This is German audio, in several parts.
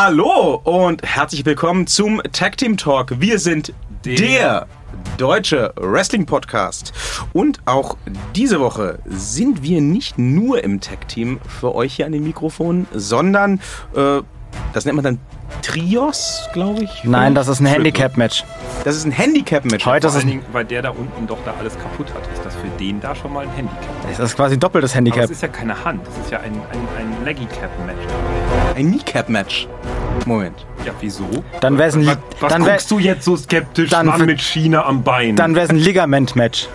Hallo und herzlich willkommen zum Tag Team Talk. Wir sind der, der deutsche Wrestling Podcast. Und auch diese Woche sind wir nicht nur im Tag Team für euch hier an den Mikrofonen, sondern äh, das nennt man dann Trios, glaube ich. Nein, das ist ein Handicap-Match. Das ist ein Handicap-Match. Heute ist es Dingen, weil der da unten doch da alles kaputt hat. Ist das für den da schon mal ein Handicap? Das ist quasi doppeltes Handicap. Aber das ist ja keine Hand, das ist ja ein, ein, ein Leggy-Cap-Match. Ein Kneecap-Match. Moment. Ja, wieso? Dann wäre es ein. Was, was dann guckst du jetzt so skeptisch dann Mann mit China am Bein? Dann wäre es ein Ligament-Match.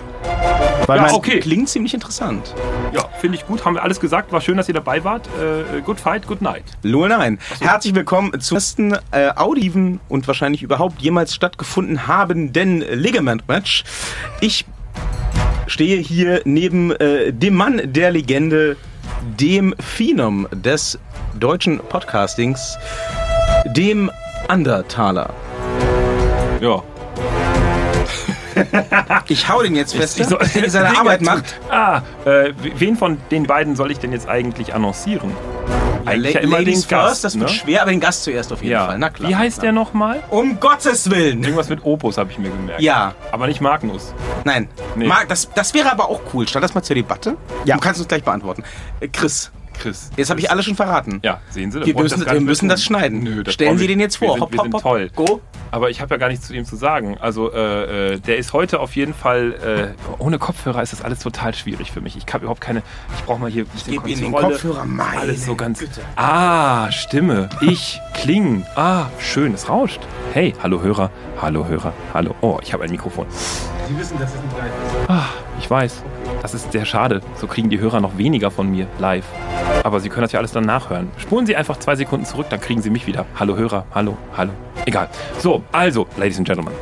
Weil ja, okay. Klingt ziemlich interessant. Ja, finde ich gut. Haben wir alles gesagt. War schön, dass ihr dabei wart. Äh, good fight, good night. Lul nein. So. Herzlich willkommen zum ersten äh, auditiven und wahrscheinlich überhaupt jemals stattgefunden habenden Ligament-Match. Ich stehe hier neben äh, dem Mann der Legende, dem Phenom des deutschen Podcastings, dem Undertaler. Ja, ich hau den jetzt fest, ich soll, der seine Arbeit macht. Ah, äh, wen von den beiden soll ich denn jetzt eigentlich annoncieren? Eigentlich ja, ja immer Ladies den Gast, first, das wird ne? schwer, aber den Gast zuerst auf jeden ja. Fall. Na klar. Wie heißt der nochmal? Um Gottes Willen! Irgendwas mit Opus habe ich mir gemerkt. Ja. Aber nicht Magnus. Nein. Nee. Mag, das, das wäre aber auch cool. Stand das mal zur Debatte? Ja. Du kannst uns gleich beantworten. Äh, Chris. Chris. Jetzt habe ich alles schon verraten. Ja, sehen Sie. Wir müssen, das, wir müssen das schneiden. Nö, das Stellen Sie den jetzt vor. Wir sind, wir sind toll. Go. Aber ich habe ja gar nichts zu ihm zu sagen. Also äh, äh, der ist heute auf jeden Fall äh, ohne Kopfhörer ist das alles total schwierig für mich. Ich habe überhaupt keine. Ich brauche mal hier ein ich Ihnen den Kopfhörer. Meine alles so ganz. Güte. Ah, Stimme. Ich klingen. Ah, schön. Es rauscht. Hey, hallo Hörer. Hallo Hörer. Hallo. Oh, ich habe ein Mikrofon. Sie wissen, dass es nicht live ist. Ah, ich weiß. Das ist sehr schade. So kriegen die Hörer noch weniger von mir live. Aber Sie können das ja alles dann nachhören. Spulen Sie einfach zwei Sekunden zurück, dann kriegen Sie mich wieder. Hallo Hörer, hallo, hallo. Egal. So, also, Ladies and Gentlemen.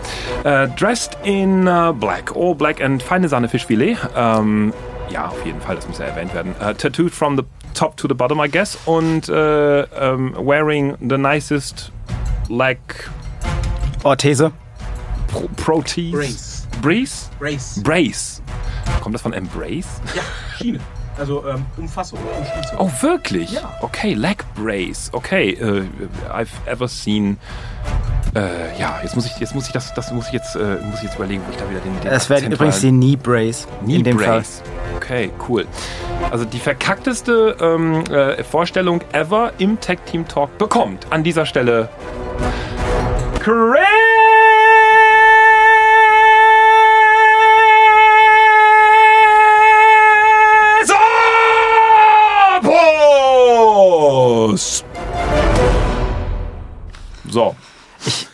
Uh, dressed in uh, black, all black and feine Sahne Fischfilet. Um, ja, auf jeden Fall, das muss ja erwähnt werden. Uh, tattooed from the top to the bottom, I guess. Und um, wearing the nicest leg... Orthese. Pro Protease. Brace. Brace? Brace. Kommt das von Embrace? Ja, Schiene. Also ähm, Umfassung, Umschließung. Oh, wirklich? Ja. Okay, Leg Brace. Okay, uh, I've ever seen. Äh, ja, jetzt muss ich, jetzt muss ich das, das muss ich jetzt, äh, muss ich jetzt überlegen, wo ich da wieder den. den es wäre übrigens die Knee Brace. Knee in dem Brace. Fall. Okay, cool. Also die verkackteste ähm, äh, Vorstellung ever im Tech Team Talk bekommt an dieser Stelle. Crazy!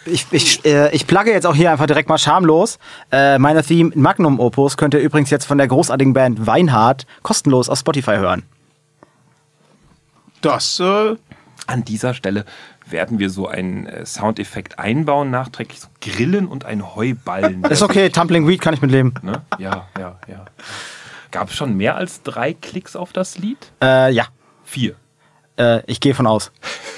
Ich, ich, äh, ich plugge jetzt auch hier einfach direkt mal schamlos. Äh, meine Theme Magnum Opus könnt ihr übrigens jetzt von der großartigen Band Weinhardt kostenlos auf Spotify hören. Das, äh, an dieser Stelle werden wir so einen äh, Soundeffekt einbauen, nachträglich so Grillen und ein Heuballen. Ist okay, Tumbling Weed kann ich mitleben. Ne? Ja, ja, ja. Gab es schon mehr als drei Klicks auf das Lied? Äh, ja. Vier. Äh, ich gehe von aus.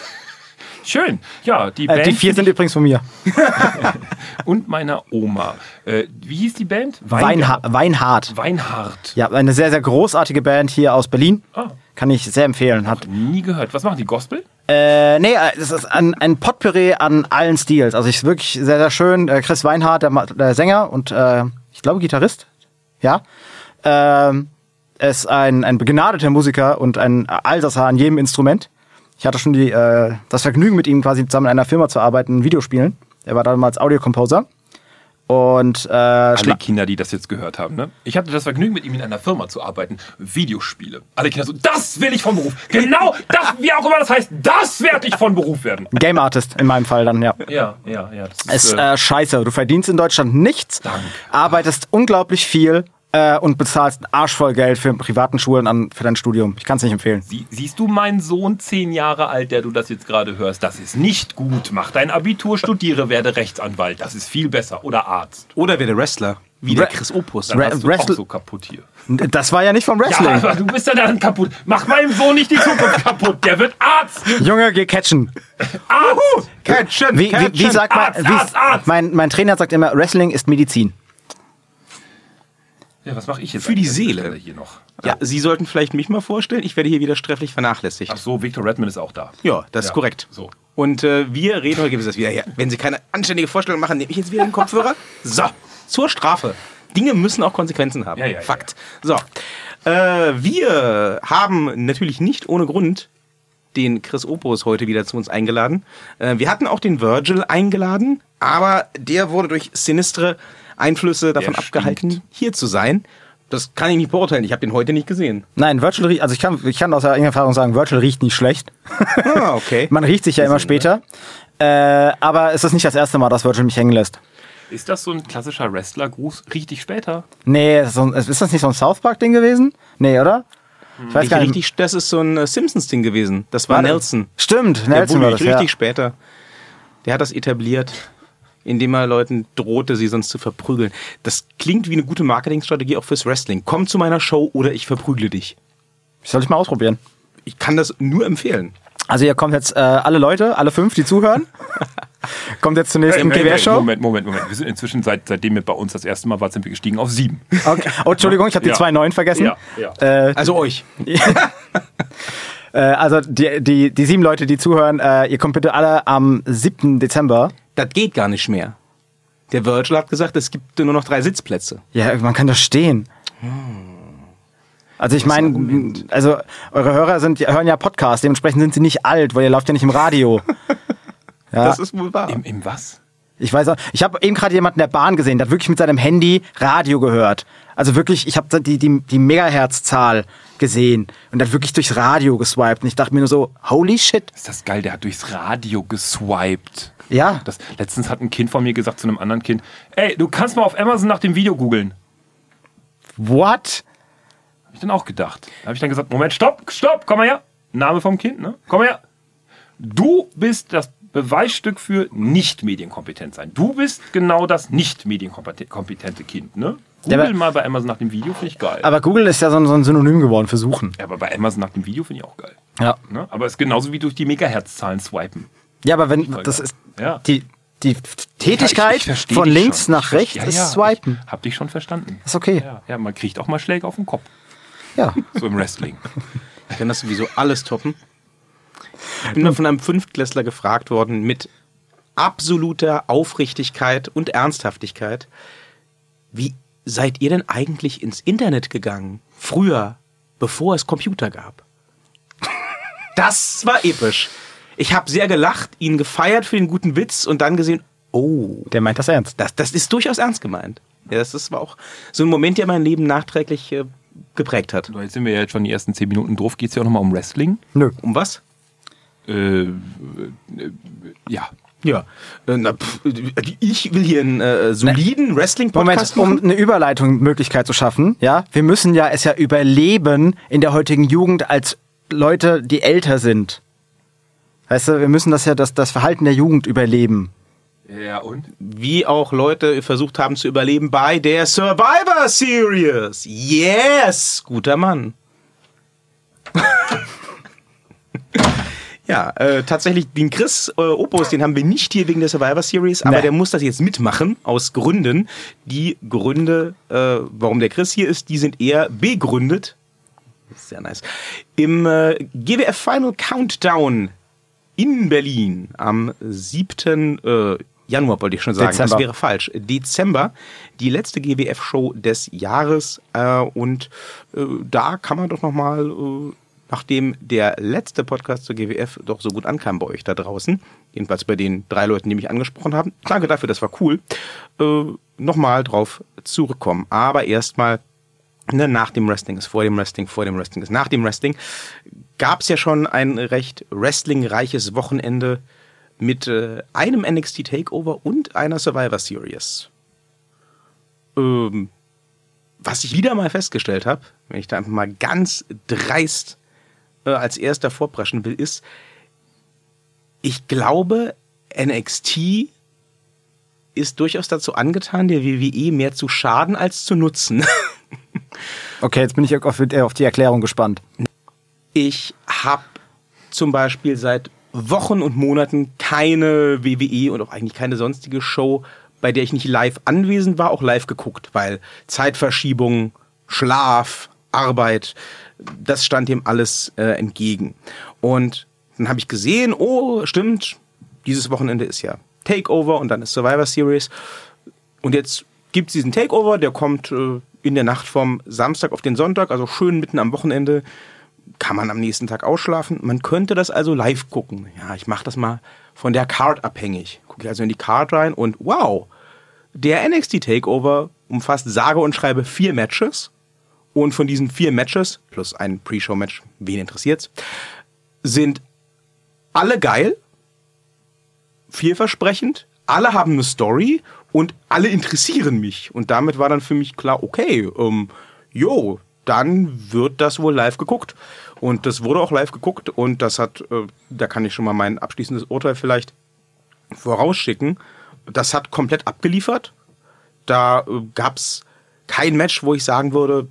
Schön. Ja, die äh, Band. Die vier sind übrigens von mir. und meiner Oma. Äh, wie hieß die Band? Weinha Weinhardt. Weinhardt. Ja, eine sehr, sehr großartige Band hier aus Berlin. Ah. Kann ich sehr empfehlen. Hat nie gehört. Was machen die? Gospel? Äh, nee, es ist ein, ein Potpourri an allen Stils. Also ich ist wirklich sehr, sehr schön. Äh, Chris Weinhardt, der, der Sänger und äh, ich glaube Gitarrist. Ja. Ähm, ist ein, ein begnadeter Musiker und ein Allsasser an jedem Instrument. Ich hatte schon die, äh, das Vergnügen, mit ihm quasi zusammen in einer Firma zu arbeiten, in Videospielen. Er war damals Audio-Composer. Und äh, alle Kinder, die das jetzt gehört haben, ne? Ich hatte das Vergnügen, mit ihm in einer Firma zu arbeiten. Videospiele. Alle Kinder so, das will ich von Beruf. Genau, das, wie auch immer das heißt, das werde ich von Beruf werden. Game Artist in meinem Fall dann, ja. Ja, ja, ja. Das ist, ist äh, scheiße. Du verdienst in Deutschland nichts, Dank. arbeitest unglaublich viel äh, und bezahlst arschvoll Geld für privaten Schulen an, für dein Studium. Ich kann es nicht empfehlen. Sie, siehst du meinen Sohn, zehn Jahre alt, der du das jetzt gerade hörst? Das ist nicht gut. Mach dein Abitur, studiere, werde Rechtsanwalt. Das ist viel besser. Oder Arzt. Oder werde Wrestler. Wie der Chris Opus. Dann hast du auch so kaputt hier. Das war ja nicht vom Wrestling. Ja, aber du bist ja dann kaputt. Mach meinem Sohn nicht die Zukunft kaputt. Der wird Arzt. Junge, geh catchen. Arzt. Catchen. Wie, wie, wie sagt man, Arzt, Arzt, Arzt. Mein, mein Trainer sagt immer, Wrestling ist Medizin. Ja, was mache ich jetzt? Für die Seele. Hier noch. Ja, Sie sollten vielleicht mich mal vorstellen. Ich werde hier wieder strefflich vernachlässigt. Ach so, Victor Redman ist auch da. Ja, das ja. ist korrekt. So. Und äh, wir reden heute, gibt es das wieder her. Wenn Sie keine anständige Vorstellung machen, nehme ich jetzt wieder den Kopfhörer. So, zur Strafe. Dinge müssen auch Konsequenzen haben. Ja, ja, ja. Fakt. So. Äh, wir haben natürlich nicht ohne Grund den Chris Opus heute wieder zu uns eingeladen. Äh, wir hatten auch den Virgil eingeladen, aber der wurde durch sinistre Einflüsse davon abgehalten, hier zu sein. Das kann ich nicht beurteilen. Ich habe den heute nicht gesehen. Nein, Virtual riecht, also ich kann, ich kann aus eigener Erfahrung sagen, Virtual riecht nicht schlecht. Ah, okay. Man riecht sich ja immer später. Äh, aber es ist nicht das erste Mal, dass Virtual mich hängen lässt. Ist das so ein klassischer Wrestler-Gruß? Richtig später? Nee, so, ein- ist das nicht so ein South Park-Ding gewesen? Nee, oder? Ich weiß Nicht gar nicht. richtig, das ist so ein äh, Simpsons-Ding gewesen. Das war War Nelson. Stimmt, Der Nelson wurde war das, richtig ja. später. Der hat das etabliert, indem er Leuten drohte, sie sonst zu verprügeln. Das klingt wie eine gute Marketingstrategie auch fürs Wrestling. Komm zu meiner Show oder ich verprügle dich. Soll ich mal ausprobieren? Ich kann das nur empfehlen. Also hier kommt jetzt äh, alle Leute, alle fünf, die zuhören. kommt jetzt zunächst im Quershow. Moment, Moment, Moment. Wir sind inzwischen, seit, seitdem ihr bei uns das erste Mal wart, sind wir gestiegen auf sieben. Okay. Oh, Entschuldigung, ich habe die Ja. zwei neuen vergessen. Ja, ja. Äh, Also euch. äh, also die, die, die sieben Leute, die zuhören, äh, ihr kommt bitte alle am 7. Dezember. Das geht gar nicht mehr. Der Virgil hat gesagt, es gibt nur noch drei Sitzplätze. Ja, man kann da stehen. Also ich meine, also eure Hörer sind, hören ja Podcast, dementsprechend sind sie nicht alt, weil ihr lauft ja nicht im Radio. Ja, Das ist wohl wahr. Im, Im was? ich weiß auch, ich habe eben gerade jemanden in der Bahn gesehen, der hat wirklich mit seinem Handy Radio gehört. Also wirklich, ich habe die, die, die Megahertz-Zahl gesehen und der hat wirklich durchs Radio geswiped und ich dachte mir nur so, holy shit. Ist das geil, der hat durchs Radio geswiped. Ja, Das, letztens hat ein Kind von mir gesagt zu einem anderen Kind, ey, du kannst mal auf Amazon nach dem Video googeln. what? Hab ich dann auch gedacht. Da habe ich dann gesagt, Moment, stopp, stopp, komm mal her. Name vom Kind, ne? Komm mal her. Du bist das Beweisstück für nicht medienkompetent sein. Du bist genau das nicht medienkompetente Kind, ne? Ja, Google aber- mal bei Amazon nach dem Video, finde ich geil. Aber Google ist ja so ein, so ein Synonym geworden für Suchen. ja, aber bei Amazon nach dem Video finde ich auch geil. Ja. Ne? Aber es ist genauso wie durch die Megahertz-Zahlen swipen. Ja, aber wenn, das ist, Ja. die, die Tätigkeit Ja, ich- ich von links schon. nach Ich rechts ja, ist ja, swipen. Ich hab dich schon verstanden. Ist okay. Ja, ja, man kriegt auch mal Schläge auf den Kopf. Ja. So im Wrestling. Ich kann das sowieso alles toppen. Ich bin mal von einem Fünftklässler gefragt worden mit absoluter Aufrichtigkeit und Ernsthaftigkeit. Wie seid ihr denn eigentlich ins Internet gegangen? Früher, bevor es Computer gab. Das war episch. Ich habe sehr gelacht, ihn gefeiert für den guten Witz und dann gesehen, oh, Der meint das ernst. das, das ist durchaus ernst gemeint. Ja, das ist, war auch so ein Moment, der mein Leben nachträglich äh, geprägt hat. So, jetzt sind wir ja jetzt schon die ersten zehn Minuten drauf. Geht es ja auch nochmal um Wrestling? Nö. Um was? Äh, äh, ja. Ja, äh, na, pff, ich will hier einen äh, soliden Wrestling-Podcast Moment, um eine Überleitung Möglichkeit zu schaffen, ja, wir müssen ja es ja überleben in der heutigen Jugend als Leute, die älter sind. Weißt du, wir müssen das ja das, das Verhalten der Jugend überleben. Ja, und? Wie auch Leute versucht haben zu überleben bei der Survivor Series. Yes, guter Mann. ja, äh, tatsächlich den Chris äh, Opus, den haben wir nicht hier wegen der Survivor Series, aber Nee. der muss das jetzt mitmachen aus Gründen. Die Gründe, äh, warum der Chris hier ist, die sind eher begründet. Sehr nice. Im äh, GWF Final Countdown in Berlin am 7. Äh, Januar wollte ich schon sagen. Dezember. Das wäre falsch. Dezember, die letzte GWF-Show des Jahres. Äh, und äh, da kann man doch nochmal, äh, nachdem der letzte Podcast zur GWF doch so gut ankam bei euch da draußen, jedenfalls bei den drei Leuten, die mich angesprochen haben, danke dafür, das war cool, äh, nochmal drauf zurückkommen. Aber erstmal ne, nach dem Wrestling ist vor dem Wrestling, vor dem Wrestling ist nach dem Wrestling, gab es ja schon ein recht wrestlingreiches Wochenende mit äh, einem NXT Takeover und einer Survivor Series. Ähm, was ich wieder mal festgestellt habe, wenn ich da einfach mal ganz dreist äh, als erster vorpreschen will, ist, ich glaube, NXT ist durchaus dazu angetan, der WWE mehr zu schaden als zu nutzen. Okay, jetzt bin ich auf, auf die Erklärung gespannt. Ich habe zum Beispiel seit Wochen und Monaten keine WWE und auch eigentlich keine sonstige Show, bei der ich nicht live anwesend war, auch live geguckt, weil Zeitverschiebung, Schlaf, Arbeit, das stand dem alles äh, entgegen. Und dann habe ich gesehen, oh, stimmt, dieses Wochenende ist ja Takeover und dann ist Survivor Series. Und jetzt gibt es diesen Takeover, der kommt äh, in der Nacht vom Samstag auf den Sonntag, also schön mitten am Wochenende. Kann man am nächsten Tag ausschlafen. Man könnte das also live gucken. Ja, ich mache das mal von der Card abhängig. Gucke ich also in die Card rein und wow, der NXT Takeover umfasst sage und schreibe vier Matches. Und von diesen vier Matches, plus ein Pre-Show-Match, wen interessiert's, sind alle geil, vielversprechend, alle haben eine Story und alle interessieren mich. Und damit war dann für mich klar, okay, ähm, jo, dann wird das wohl live geguckt. Und das wurde auch live geguckt und das hat, äh, da kann ich schon mal mein abschließendes Urteil vielleicht vorausschicken. Das hat komplett abgeliefert. Da äh, gab's kein Match, wo ich sagen würde,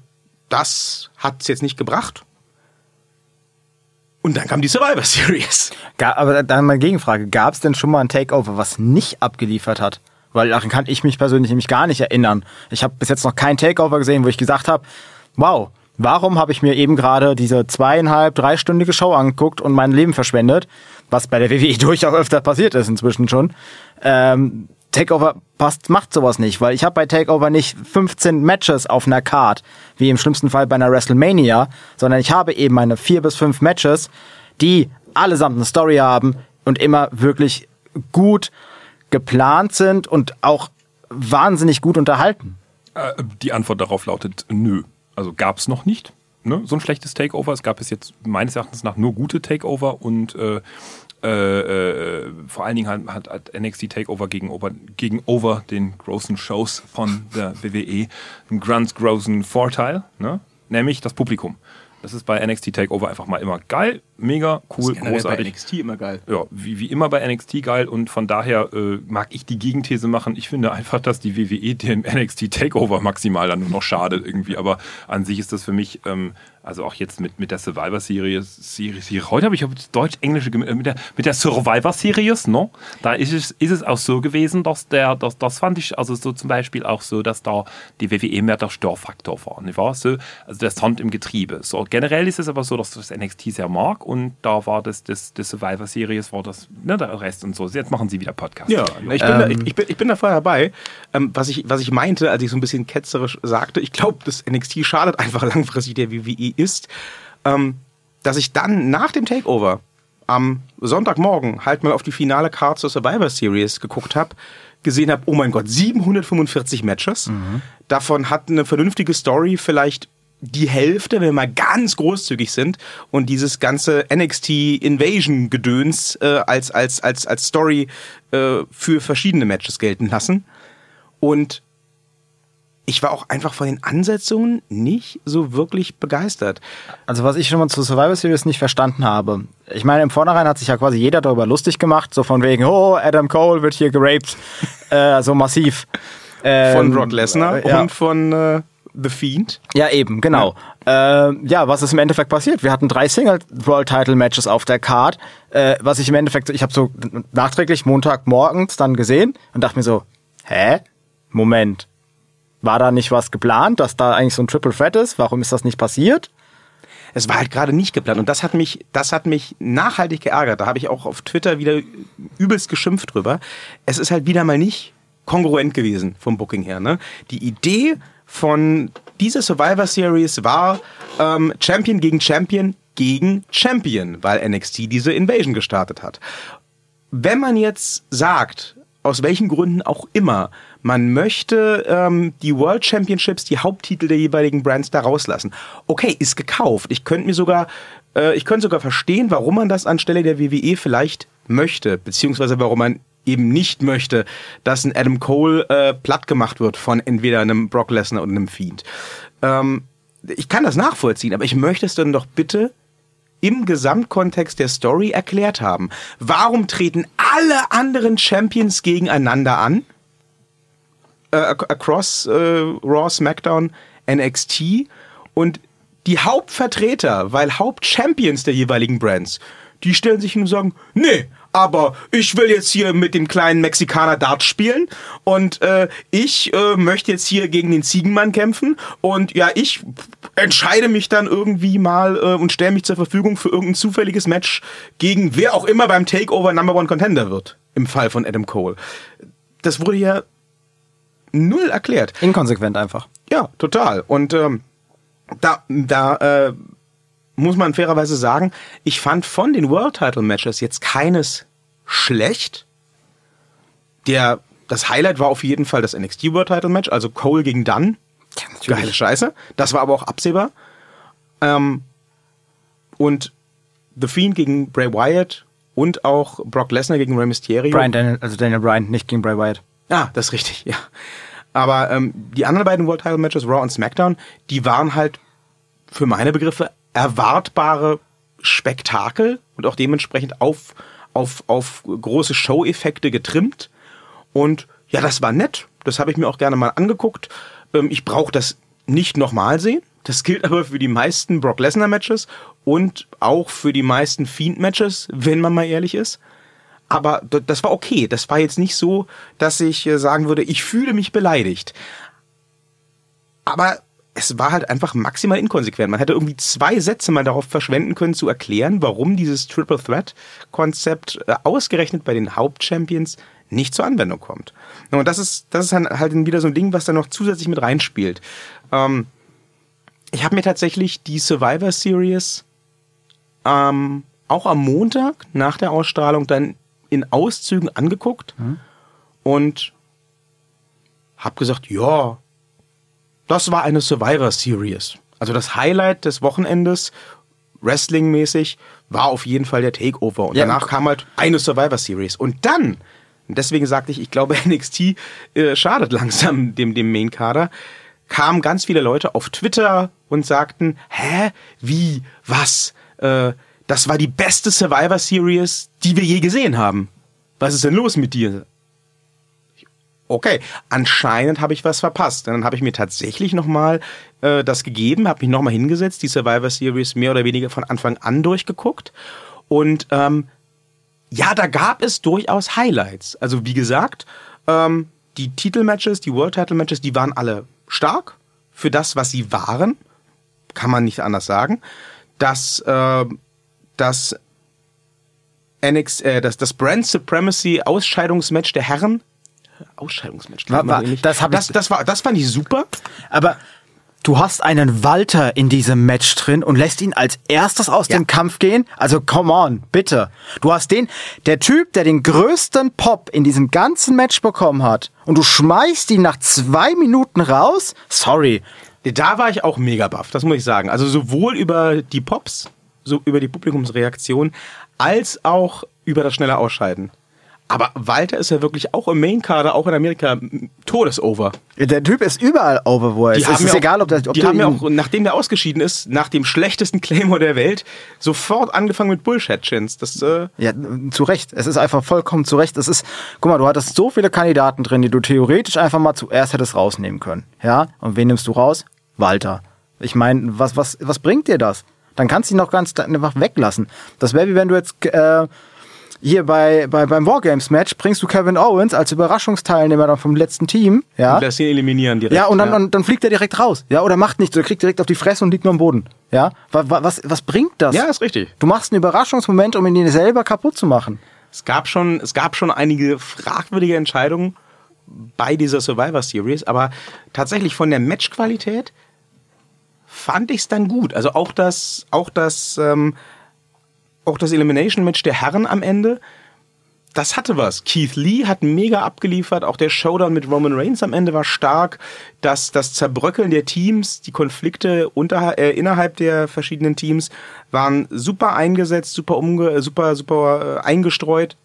das hat's jetzt nicht gebracht. Und dann kam die Survivor Series. Aber dann mal Gegenfrage. Gab es denn schon mal ein Takeover, was nicht abgeliefert hat? Weil daran kann ich mich persönlich nämlich gar nicht erinnern. Ich habe bis jetzt noch kein Takeover gesehen, wo ich gesagt habe, wow, warum habe ich mir eben gerade diese zweieinhalb, dreistündige Show angeguckt und mein Leben verschwendet? Was bei der WWE durchaus öfter passiert ist inzwischen schon. Ähm, Takeover passt, macht sowas nicht, weil ich habe bei Takeover nicht 15 Matches auf einer Card, wie im schlimmsten Fall bei einer WrestleMania, sondern ich habe eben meine vier bis fünf Matches, die allesamt eine Story haben und immer wirklich gut geplant sind und auch wahnsinnig gut unterhalten. Äh, die Antwort darauf lautet nö. Also gab es noch nicht. Ne? So ein schlechtes Takeover. Es gab bis jetzt meines Erachtens nach nur gute Takeover und äh, äh, äh, vor allen Dingen hat, hat, NXT Takeover gegenüber, gegenüber den großen Shows von der WWE einen ganz großen Vorteil, ne? nämlich das Publikum. Das ist bei NXT Takeover einfach mal immer geil, mega cool, großartig. NXT immer geil. Ja, wie, wie immer bei NXT geil und von daher äh, mag ich die Gegenthese machen. Ich finde einfach, dass die WWE dem NXT Takeover maximal dann nur noch schadet irgendwie, aber an sich ist das für mich, ähm, also auch jetzt mit, mit der Survivor Series, Series, heute habe ich das Deutsch-Englische äh, mit der, mit der Survivor Series, ne? Da ist es, ist es auch so gewesen, dass der, das, das fand ich also so zum Beispiel auch so, dass da die WWE mehr der Störfaktor war, nicht wahr? So, also der Sand im Getriebe. So, generell ist es aber so, dass das NXT sehr mag und da war das, das, das Survivor Series, war das, ne, der Rest und so. Jetzt machen sie wieder Podcast. Ja, ich bin, da, ich, ich, bin, ich bin da voll dabei. Ähm, was, ich, was ich meinte, als ich so ein bisschen ketzerisch sagte, ich glaube, das NXT schadet einfach langfristig der WWE ist, ähm, dass ich dann nach dem Takeover am Sonntagmorgen halt mal auf die finale Card zur Survivor Series geguckt habe, gesehen habe, oh mein Gott, 745 Matches. Davon hat eine vernünftige Story vielleicht die Hälfte, wenn wir mal ganz großzügig sind und dieses ganze NXT Invasion Gedöns äh, als als als als Story äh, für verschiedene Matches gelten lassen und ich war auch einfach von den Ansetzungen nicht so wirklich begeistert. Also was ich schon mal zu Survivor Series nicht verstanden habe. Ich meine, im Vornherein hat sich ja quasi jeder darüber lustig gemacht, so von wegen, oh, Adam Cole wird hier geraped, äh, so massiv. Ähm, Von Brock Lesnar ja. und von äh, The Fiend. Ja, eben, genau. Ja. Äh, ja, was ist im Endeffekt passiert? Wir hatten drei Single-World-Title-Matches auf der Card, äh, was ich im Endeffekt, ich habe so nachträglich Montagmorgens dann gesehen und dachte mir so, hä? Moment. War da nicht was geplant, dass da eigentlich so ein Triple Threat ist? Warum ist das nicht passiert? Es war halt gerade nicht geplant und das hat mich, das hat mich nachhaltig geärgert. Da habe ich auch auf Twitter wieder übelst geschimpft drüber. Es ist halt wieder mal nicht kongruent gewesen vom Booking her. Ne? Die Idee von dieser Survivor Series war ähm, Champion gegen Champion gegen Champion, weil NXT diese Invasion gestartet hat. Wenn man jetzt sagt, aus welchen Gründen auch immer, man möchte ähm, die World Championships, die Haupttitel der jeweiligen Brands da rauslassen. Okay, ist gekauft. Ich könnte mir sogar, äh, ich könnte sogar verstehen, warum man das anstelle der WWE vielleicht möchte, beziehungsweise warum man eben nicht möchte, dass ein Adam Cole äh, platt gemacht wird von entweder einem Brock Lesnar oder einem Fiend. Ähm, ich kann das nachvollziehen, aber ich möchte es dann doch bitte im Gesamtkontext der Story erklärt haben. Warum treten alle anderen Champions gegeneinander an? Äh, across äh, Raw, SmackDown, NXT und die Hauptvertreter, weil Hauptchampions der jeweiligen Brands, die stellen sich hin und sagen, nee, aber ich will jetzt hier mit dem kleinen Mexikaner Dart spielen und äh, ich äh, möchte jetzt hier gegen den Ziegenmann kämpfen und ja, ich entscheide mich dann irgendwie mal äh, und stelle mich zur Verfügung für irgendein zufälliges Match gegen wer auch immer beim Takeover Number One Contender wird im Fall von Adam Cole. Das wurde ja null erklärt. Inkonsequent einfach. Ja, total. Und ähm, da, da äh, muss man fairerweise sagen, ich fand von den World Title Matches jetzt keines schlecht. Der, das Highlight war auf jeden Fall das NXT World Title Match, also Cole gegen Dunn. Geile Scheiße. Das war aber auch absehbar. Ähm, und The Fiend gegen Bray Wyatt und auch Brock Lesnar gegen Rey Mysterio. Brian Daniel, also Daniel Bryan, nicht gegen Bray Wyatt. Ah, das ist richtig, ja. Aber ähm, die anderen beiden World Title Matches, Raw und SmackDown, die waren halt für meine Begriffe erwartbare Spektakel und auch dementsprechend auf, auf, auf große Show-Effekte getrimmt. Und ja, das war nett. Das habe ich mir auch gerne mal angeguckt. Ähm, ich brauche das nicht nochmal sehen. Das gilt aber für die meisten Brock Lesnar Matches und auch für die meisten Fiend Matches, wenn man mal ehrlich ist. Aber das war okay. Das war jetzt nicht so, dass ich äh, sagen würde, ich fühle mich beleidigt. Aber es war halt einfach maximal inkonsequent. Man hätte irgendwie zwei Sätze mal darauf verschwenden können, zu erklären, warum dieses Triple Threat Konzept äh, ausgerechnet bei den Hauptchampions nicht zur Anwendung kommt. Und das ist, das ist halt wieder so ein Ding, was da noch zusätzlich mit reinspielt. Ähm, ich habe mir tatsächlich die Survivor Series ähm, auch am Montag nach der Ausstrahlung dann in Auszügen angeguckt und habe gesagt, ja, das war eine Survivor Series. Also das Highlight des Wochenendes, Wrestling-mäßig, war auf jeden Fall der Takeover. Und Ja, danach und- kam halt eine Survivor Series. Und dann, und deswegen sagte ich, ich glaube, NXT äh, schadet langsam dem, dem Main-Kader, kamen ganz viele Leute auf Twitter und sagten, hä, wie, was, äh, das war die beste Survivor Series, die wir je gesehen haben. Was ist denn los mit dir? Okay, anscheinend habe ich was verpasst. Und dann habe ich mir tatsächlich nochmal äh, das gegeben, habe mich nochmal hingesetzt, die Survivor Series mehr oder weniger von Anfang an durchgeguckt. Und ähm, ja, da gab es durchaus Highlights. Also wie gesagt, ähm, die Titelmatches, die World Title Matches, die waren alle stark für das, was sie waren. Kann man nicht anders sagen. Das, äh, das NX, äh, das, das Brand Supremacy Ausscheidungsmatch der Herren. Ausscheidungsmatch. Wa- wa- ähnlich. das hab ich- das, das, war, das fand ich super. Aber du hast einen Walter in diesem Match drin und lässt ihn als erstes aus Ja. dem Kampf gehen. Also come on, bitte. Du hast den, der Typ, der den größten Pop in diesem ganzen Match bekommen hat und du schmeißt ihn nach zwei Minuten raus? Sorry. Da war ich auch mega baff, das muss ich sagen. Also sowohl über die Pops, so über die Publikumsreaktion, als auch über das schnelle Ausscheiden. Aber Walter ist ja wirklich auch im Main-Kader, auch in Amerika, todesover. Der Typ ist überall over, wo er ist. Es ist ja egal, ob, das, ob die haben ja auch, nachdem der ausgeschieden ist, nach dem schlechtesten Claymore der Welt, sofort angefangen mit Bullshit-Chins. Das, äh, Ja, zu Recht. Es ist einfach vollkommen zu Recht. Es ist, guck mal, du hattest so viele Kandidaten drin, die du theoretisch einfach mal zuerst hättest rausnehmen können. Ja? Und wen nimmst du raus? Walter. Ich meine, was, was, was bringt dir das? Dann kannst du ihn noch ganz einfach weglassen. Das wäre wie wenn du jetzt äh, hier bei, bei beim Wargames-Match bringst du Kevin Owens als Überraschungsteilnehmer dann vom letzten Team. Ja. lass ihn eliminieren direkt. Ja, und dann, Und, dann fliegt er direkt raus. Ja, oder macht nichts, oder kriegt direkt auf die Fresse und liegt nur am Boden. Ja, was, was, was bringt das? ja, ist richtig. Du machst einen Überraschungsmoment, um ihn dir selber kaputt zu machen. Es gab schon, es gab schon einige fragwürdige Entscheidungen bei dieser Survivor Series, aber tatsächlich von der Matchqualität fand ich es dann gut. Also auch das, auch das, ähm, auch das Elimination Match der Herren am Ende, das hatte was. Keith Lee hat mega abgeliefert, auch der Showdown mit Roman Reigns am Ende war stark. Das, das Zerbröckeln der Teams, die Konflikte unter, äh, innerhalb der verschiedenen Teams waren super eingesetzt, super umge äh, super, super äh, eingestreut.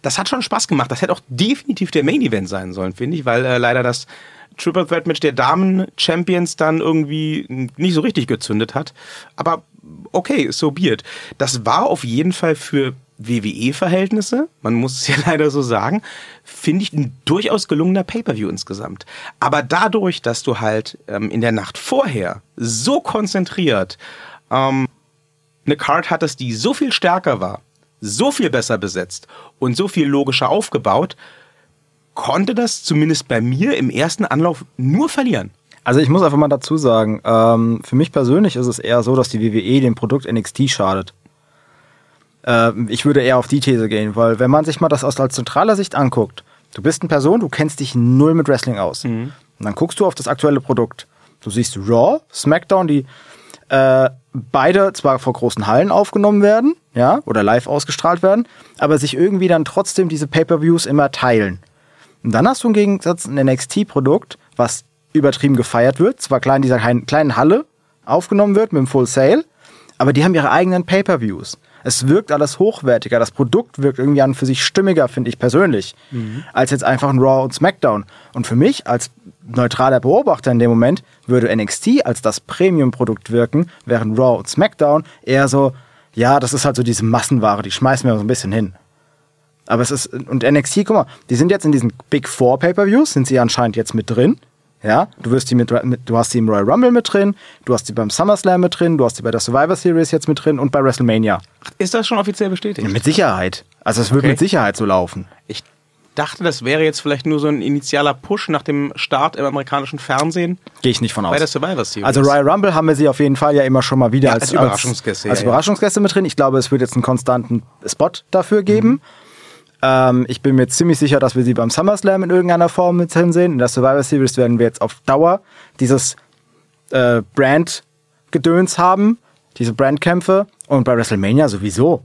Das hat schon Spaß gemacht. Das hätte auch definitiv der Main Event sein sollen, finde ich, weil äh, leider das Triple Threat Match der Damen Champions dann irgendwie nicht so richtig gezündet hat. Aber okay, so be it. Das war auf jeden Fall für WWE-Verhältnisse, man muss es ja leider so sagen, finde ich ein durchaus gelungener Pay-per-View insgesamt. Aber dadurch, dass du halt ähm, in der Nacht vorher so konzentriert ähm, eine Card hattest, die so viel stärker war, so viel besser besetzt und so viel logischer aufgebaut, konnte das zumindest bei mir im ersten Anlauf nur verlieren. Also ich muss einfach mal dazu sagen, ähm, für mich persönlich ist es eher so, dass die WWE dem Produkt NXT schadet. Äh, ich würde eher auf die These gehen, weil wenn man sich mal das aus als zentraler Sicht anguckt, du bist eine Person, du kennst dich null mit Wrestling aus. Und dann guckst du auf das aktuelle Produkt. Du siehst Raw, SmackDown, die äh, beide zwar vor großen Hallen aufgenommen werden, ja, oder live ausgestrahlt werden, aber sich irgendwie dann trotzdem diese Pay-per-Views immer teilen. Und dann hast du im Gegensatz ein NXT-Produkt, was übertrieben gefeiert wird, zwar klein in dieser kleinen- Halle aufgenommen wird mit dem Full Sale, aber die haben ihre eigenen Pay-per-Views. Es wirkt alles hochwertiger, das Produkt wirkt irgendwie an für sich stimmiger, finde ich persönlich, als jetzt einfach ein Raw und SmackDown. Und für mich als neutraler Beobachter in dem Moment würde NXT als das Premium-Produkt wirken, während Raw und SmackDown eher so, ja, das ist halt so diese Massenware, die schmeißen wir so ein bisschen hin. Aber es ist, und NXT, guck mal, die sind jetzt in diesen Big Four Pay-Per-Views, sind sie anscheinend jetzt mit drin. Ja, du wirst die mit, mit, du hast die im Royal Rumble mit drin, du hast die beim SummerSlam mit drin, du hast die bei der Survivor Series jetzt mit drin und bei WrestleMania. Ist das schon offiziell bestätigt? Mit Sicherheit. Also es wird Okay. mit Sicherheit so laufen. Ich dachte, das wäre jetzt vielleicht nur so ein initialer Push nach dem Start im amerikanischen Fernsehen Gehe ich nicht von aus. bei der Survivor Series. Also Royal Rumble haben wir sie auf jeden Fall ja immer schon mal wieder Ja, als, als Überraschungsgäste, Als, als ja, ja. Überraschungsgäste mit drin. Ich glaube, es wird jetzt einen konstanten Spot dafür geben. Ähm, ich bin mir ziemlich sicher, dass wir sie beim SummerSlam in irgendeiner Form mit drin sehen. In der Survivor Series werden wir jetzt auf Dauer dieses äh, Brand-Gedöns haben, diese Brandkämpfe. Und bei WrestleMania sowieso.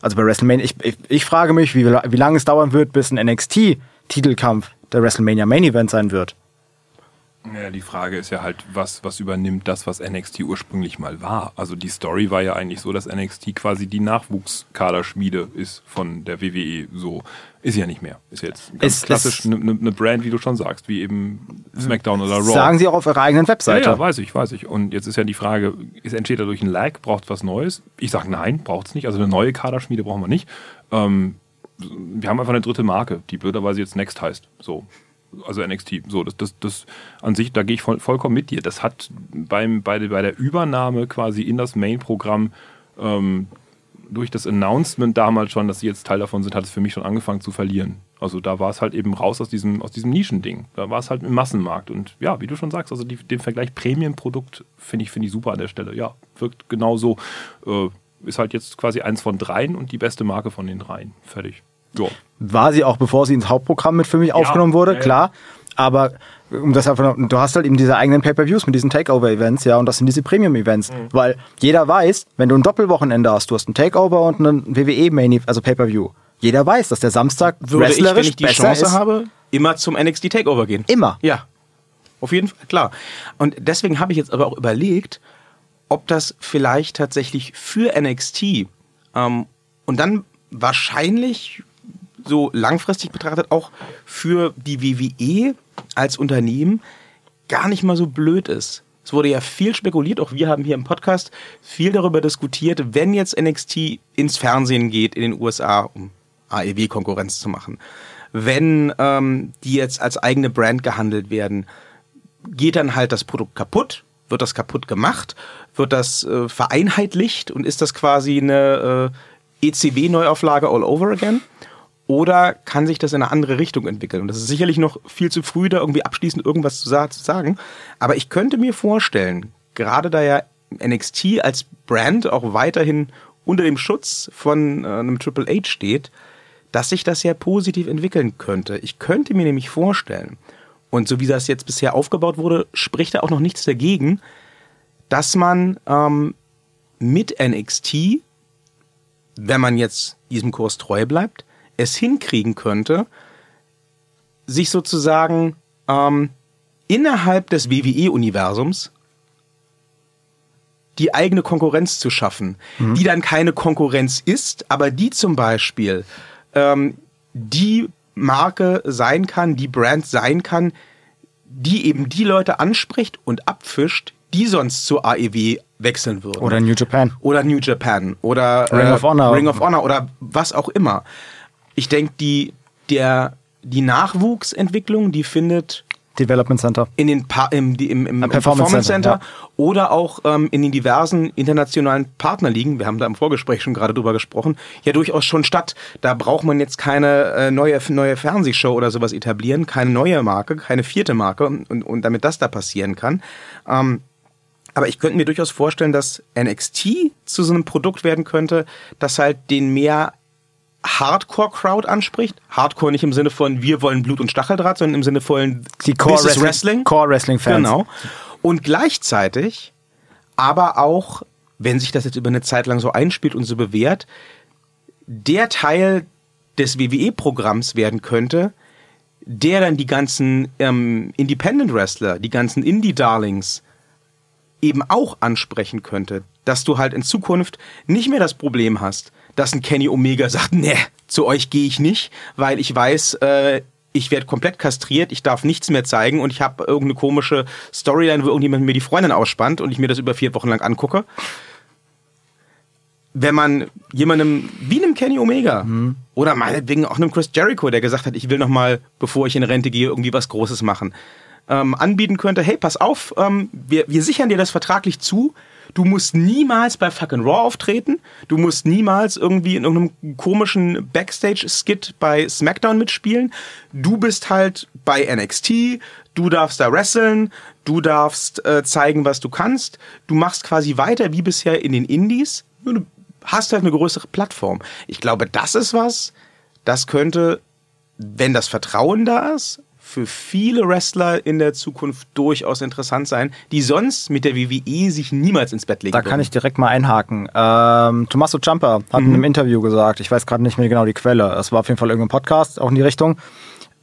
Also bei WrestleMania, ich, ich, ich frage mich, wie, wie lange es dauern wird, bis ein NXT-Titelkampf der WrestleMania Main Event sein wird. Ja, die Frage ist ja halt, was, was übernimmt das, was NXT ursprünglich mal war? Also die Story war ja eigentlich so, dass NXT quasi die Nachwuchskaderschmiede ist von der WWE. So ist ja nicht mehr. Ist jetzt ganz Es- klassisch eine ne, Brand, wie du schon sagst, wie eben SmackDown oder Raw. Sagen sie auch auf ihrer eigenen ja, Webseite. ja, weiß ich, weiß ich. Und jetzt ist ja die Frage, ist, entsteht dadurch ein Lag? Braucht was Neues? Ich sage nein, braucht es nicht. Also eine neue Kaderschmiede brauchen wir nicht. Ähm, wir haben einfach eine dritte Marke, die blöderweise jetzt Next heißt. So. Also NXT. So, das, das, das an sich, da gehe ich voll, vollkommen mit dir. Das hat beim, bei, der- bei der Übernahme quasi in das Main-Programm ähm, durch das Announcement damals schon, dass sie jetzt Teil davon sind, hat es für mich schon angefangen zu verlieren. Also da war es halt eben raus aus diesem, aus diesem Nischending. Da war es halt im Massenmarkt. Und ja, wie du schon sagst, also die, den Vergleich Prämienprodukt finde ich, finde ich super an der Stelle. Ja, wirkt genauso. Äh, ist halt jetzt quasi eins von dreien und die beste Marke von den dreien. Fertig. Ja. war sie auch, bevor sie ins Hauptprogramm mit für mich aufgenommen wurde, ja, ja. klar. Aber um das einfach, noch- du hast halt eben diese eigenen Pay-per-Views mit diesen Takeover-Events, ja, und das sind diese Premium-Events, Mhm. weil jeder weiß, wenn du ein Doppelwochenende hast, du hast ein Takeover und einen WWE-Main, also Pay-per-View. Jeder weiß, dass der Samstag würde ich, wenn ich die Chance ist. habe, immer zum NXT Takeover gehen. Immer. Ja. Auf jeden Fall, klar. Und deswegen habe ich jetzt aber auch überlegt, ob das vielleicht tatsächlich für NXT ähm, und dann wahrscheinlich so langfristig betrachtet auch für die WWE als Unternehmen gar nicht mal so blöd ist. Es wurde ja viel spekuliert, auch wir haben hier im Podcast viel darüber diskutiert, wenn jetzt NXT ins Fernsehen geht in den USA, um AEW-Konkurrenz zu machen, wenn ähm, die jetzt als eigene Brand gehandelt werden, geht dann halt das Produkt kaputt? Wird das kaputt gemacht? Wird das äh, vereinheitlicht und ist das quasi eine äh, ECW-Neuauflage all over again? Oder kann sich das in eine andere Richtung entwickeln? Und das ist sicherlich noch viel zu früh, da irgendwie abschließend irgendwas zu, sa zu sagen. Aber ich könnte mir vorstellen, gerade da ja NXT als Brand auch weiterhin unter dem Schutz von äh, einem Triple H steht, dass sich das ja positiv entwickeln könnte. Ich könnte mir nämlich vorstellen, und so wie das jetzt bisher aufgebaut wurde, spricht da auch noch nichts dagegen, dass man ähm, mit NXT, wenn man jetzt diesem Kurs treu bleibt, es hinkriegen könnte, sich sozusagen ähm, innerhalb des WWE-Universums die eigene Konkurrenz zu schaffen, die dann keine Konkurrenz ist, aber die zum Beispiel ähm, die Marke sein kann, die Brand sein kann, die eben die Leute anspricht und abfischt, die sonst zur AEW wechseln würden. Oder New Japan. Oder New Japan. Oder Ring of Honor. Ring of Honor oder was auch immer. Ich denke, die, der, die Nachwuchsentwicklung, die findet Development Center. in den pa im, im, im, im Performance Performance, Center, Center, oder auch ähm, in den diversen internationalen Partnerligen, wir haben da im Vorgespräch schon gerade drüber gesprochen, ja durchaus schon statt. Da braucht man jetzt keine äh, neue, neue Fernsehshow oder sowas etablieren, keine neue Marke, keine vierte Marke und, und damit das da passieren kann. Ähm, Aber ich könnte mir durchaus vorstellen, dass NXT zu so einem Produkt werden könnte, das halt den mehr Hardcore-Crowd anspricht. Hardcore nicht im Sinne von wir wollen Blut und Stacheldraht, sondern im Sinne von Die Core is Wrestling, Core Wrestling Fans. Genau. Und gleichzeitig aber auch, wenn sich das jetzt über eine Zeit lang so einspielt und so bewährt, der Teil des WWE-Programms werden könnte, der dann die ganzen ähm, Independent Wrestler, die ganzen Indie-Darlings eben auch ansprechen könnte. Dass du halt in Zukunft nicht mehr das Problem hast, dass ein Kenny Omega sagt, nee, zu euch gehe ich nicht, weil ich weiß, äh, ich werde komplett kastriert, ich darf nichts mehr zeigen und ich habe irgendeine komische Storyline, wo irgendjemand mir die Freundin ausspannt und ich mir das über vier Wochen lang angucke. Wenn man jemandem wie einem Kenny Omega Mhm. oder meinetwegen auch einem Chris Jericho, der gesagt hat, ich will noch mal, bevor ich in Rente gehe, irgendwie was Großes machen, ähm, anbieten könnte, hey, pass auf, ähm, wir, wir sichern dir das vertraglich zu, du musst niemals bei fucking Raw auftreten, du musst niemals irgendwie in irgendeinem komischen Backstage-Skit bei SmackDown mitspielen, du bist halt bei NXT, du darfst da wresteln, du darfst äh, zeigen, was du kannst, du machst quasi weiter wie bisher in den Indies, nur du hast halt eine größere Plattform. Ich glaube, das ist was, das könnte, wenn das Vertrauen da ist, für viele Wrestler in der Zukunft durchaus interessant sein, die sonst mit der WWE sich niemals ins Bett legen Da kann würden. ich direkt mal einhaken. Ähm, Tommaso Ciampa hat Mhm. in einem Interview gesagt, ich weiß gerade nicht mehr genau die Quelle, es war auf jeden Fall irgendein Podcast, auch in die Richtung.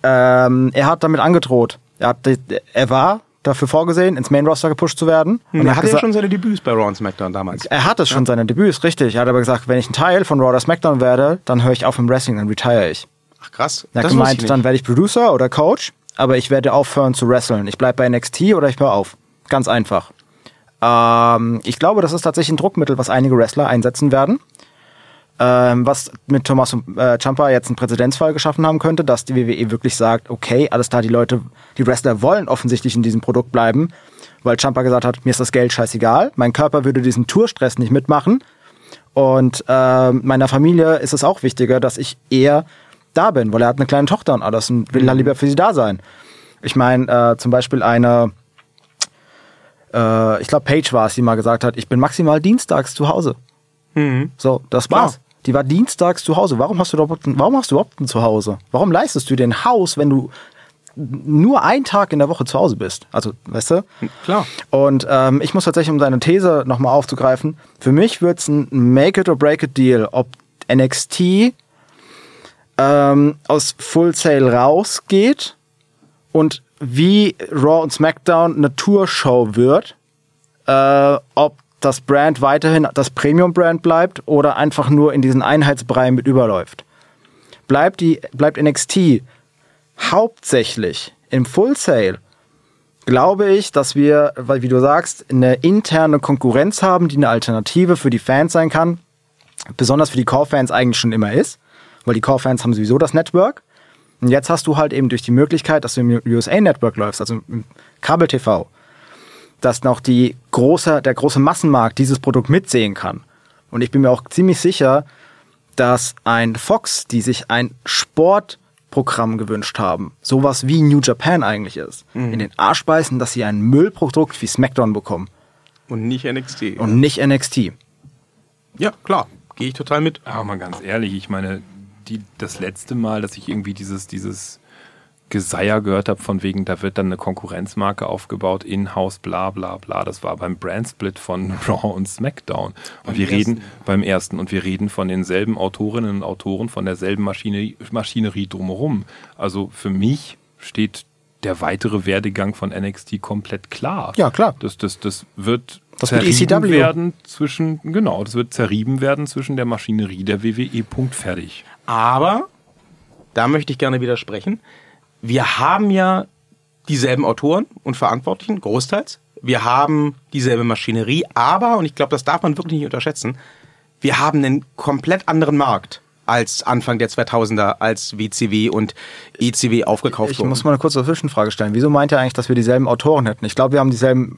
Ähm, er hat damit angedroht. Er, hat, er war dafür vorgesehen, ins Main Roster gepusht zu werden. Und er hatte ja schon seine Debüts bei Raw und SmackDown damals. Er hatte schon seine Debüts, richtig. Er hat aber gesagt, wenn ich ein Teil von Raw oder SmackDown werde, dann höre ich auf im Wrestling, dann retire ich. Ach krass. Er hat das gemeint, dann werde ich Producer oder Coach, aber ich werde aufhören zu wresteln. Ich bleibe bei NXT oder ich höre auf. Ganz einfach. Ähm, ich glaube, das ist tatsächlich ein Druckmittel, was einige Wrestler einsetzen werden. Ähm, was mit Thomas äh, Ciampa jetzt einen Präzedenzfall geschaffen haben könnte, dass die WWE wirklich sagt, okay, alles klar, die Leute, die Wrestler wollen offensichtlich in diesem Produkt bleiben, weil Ciampa gesagt hat, mir ist das Geld scheißegal, mein Körper würde diesen Tourstress nicht mitmachen und ähm, meiner Familie ist es auch wichtiger, dass ich eher da bin, weil er hat eine kleine Tochter und alles und will dann lieber für sie da sein. Ich meine, äh, zum Beispiel eine, äh, ich glaube, Paige war es, die mal gesagt hat, ich bin maximal dienstags zu Hause. So, das Klar. war's. Die war dienstags zu Hause. Warum hast du überhaupt, warum hast du überhaupt ein Zuhause? Warum leistest du dir ein Haus, wenn du nur einen Tag in der Woche zu Hause bist? Also, weißt du? Klar. Und ähm, ich muss tatsächlich, um deine These nochmal aufzugreifen, für mich wird's ein Make-it-or-break-it-Deal, ob NXT ähm, aus Full Sail rausgeht und wie Raw und SmackDown eine Tour-Show wird, äh, ob das Brand weiterhin das Premium-Brand bleibt oder einfach nur in diesen Einheitsbrei mit überläuft. Bleibt, die, bleibt NXT hauptsächlich im Full Sale, glaube ich, dass wir, weil wie du sagst, eine interne Konkurrenz haben, die eine Alternative für die Fans sein kann, besonders für die Core-Fans eigentlich schon immer ist, weil die Core-Fans haben sowieso das Network. Und jetzt hast du halt eben durch die Möglichkeit, dass du im USA-Network läufst, also im Kabel-TV, dass noch die große, der große Massenmarkt dieses Produkt mitsehen kann. Und ich bin mir auch ziemlich sicher, dass ein Fox, die sich ein Sportprogramm gewünscht haben, sowas wie New Japan eigentlich ist, in den Arsch beißen, dass sie ein Müllprodukt wie SmackDown bekommen Und nicht NXT. und nicht NXT. ja, klar. Gehe ich total mit. Aber mal ganz ehrlich, ich meine, die, das letzte Mal, dass ich irgendwie dieses, dieses Geseier gehört habe, von wegen, da wird dann eine Konkurrenzmarke aufgebaut, in-house, bla bla bla, das war beim Brandsplit von Raw und SmackDown. Und wir reden beim ersten und wir reden von denselben Autorinnen und Autoren, von derselben Maschinerie, Maschinerie drumherum. Also für mich steht der weitere Werdegang von NXT komplett klar. Ja, klar. Das, das, das wird Das wird zerrieben ECW. werden zwischen, genau, das wird zerrieben werden zwischen der Maschinerie der WWE. Punkt fertig. Aber, da möchte ich gerne widersprechen, wir haben ja dieselben Autoren und Verantwortlichen, großteils. Wir haben dieselbe Maschinerie, aber, und ich glaube, das darf man wirklich nicht unterschätzen, wir haben einen komplett anderen Markt als Anfang der 2000er, als WCW und ECW aufgekauft Ich wurden. muss mal eine kurze Zwischenfrage stellen. Wieso meint ihr eigentlich, dass wir dieselben Autoren hätten? Ich glaube, wir haben dieselben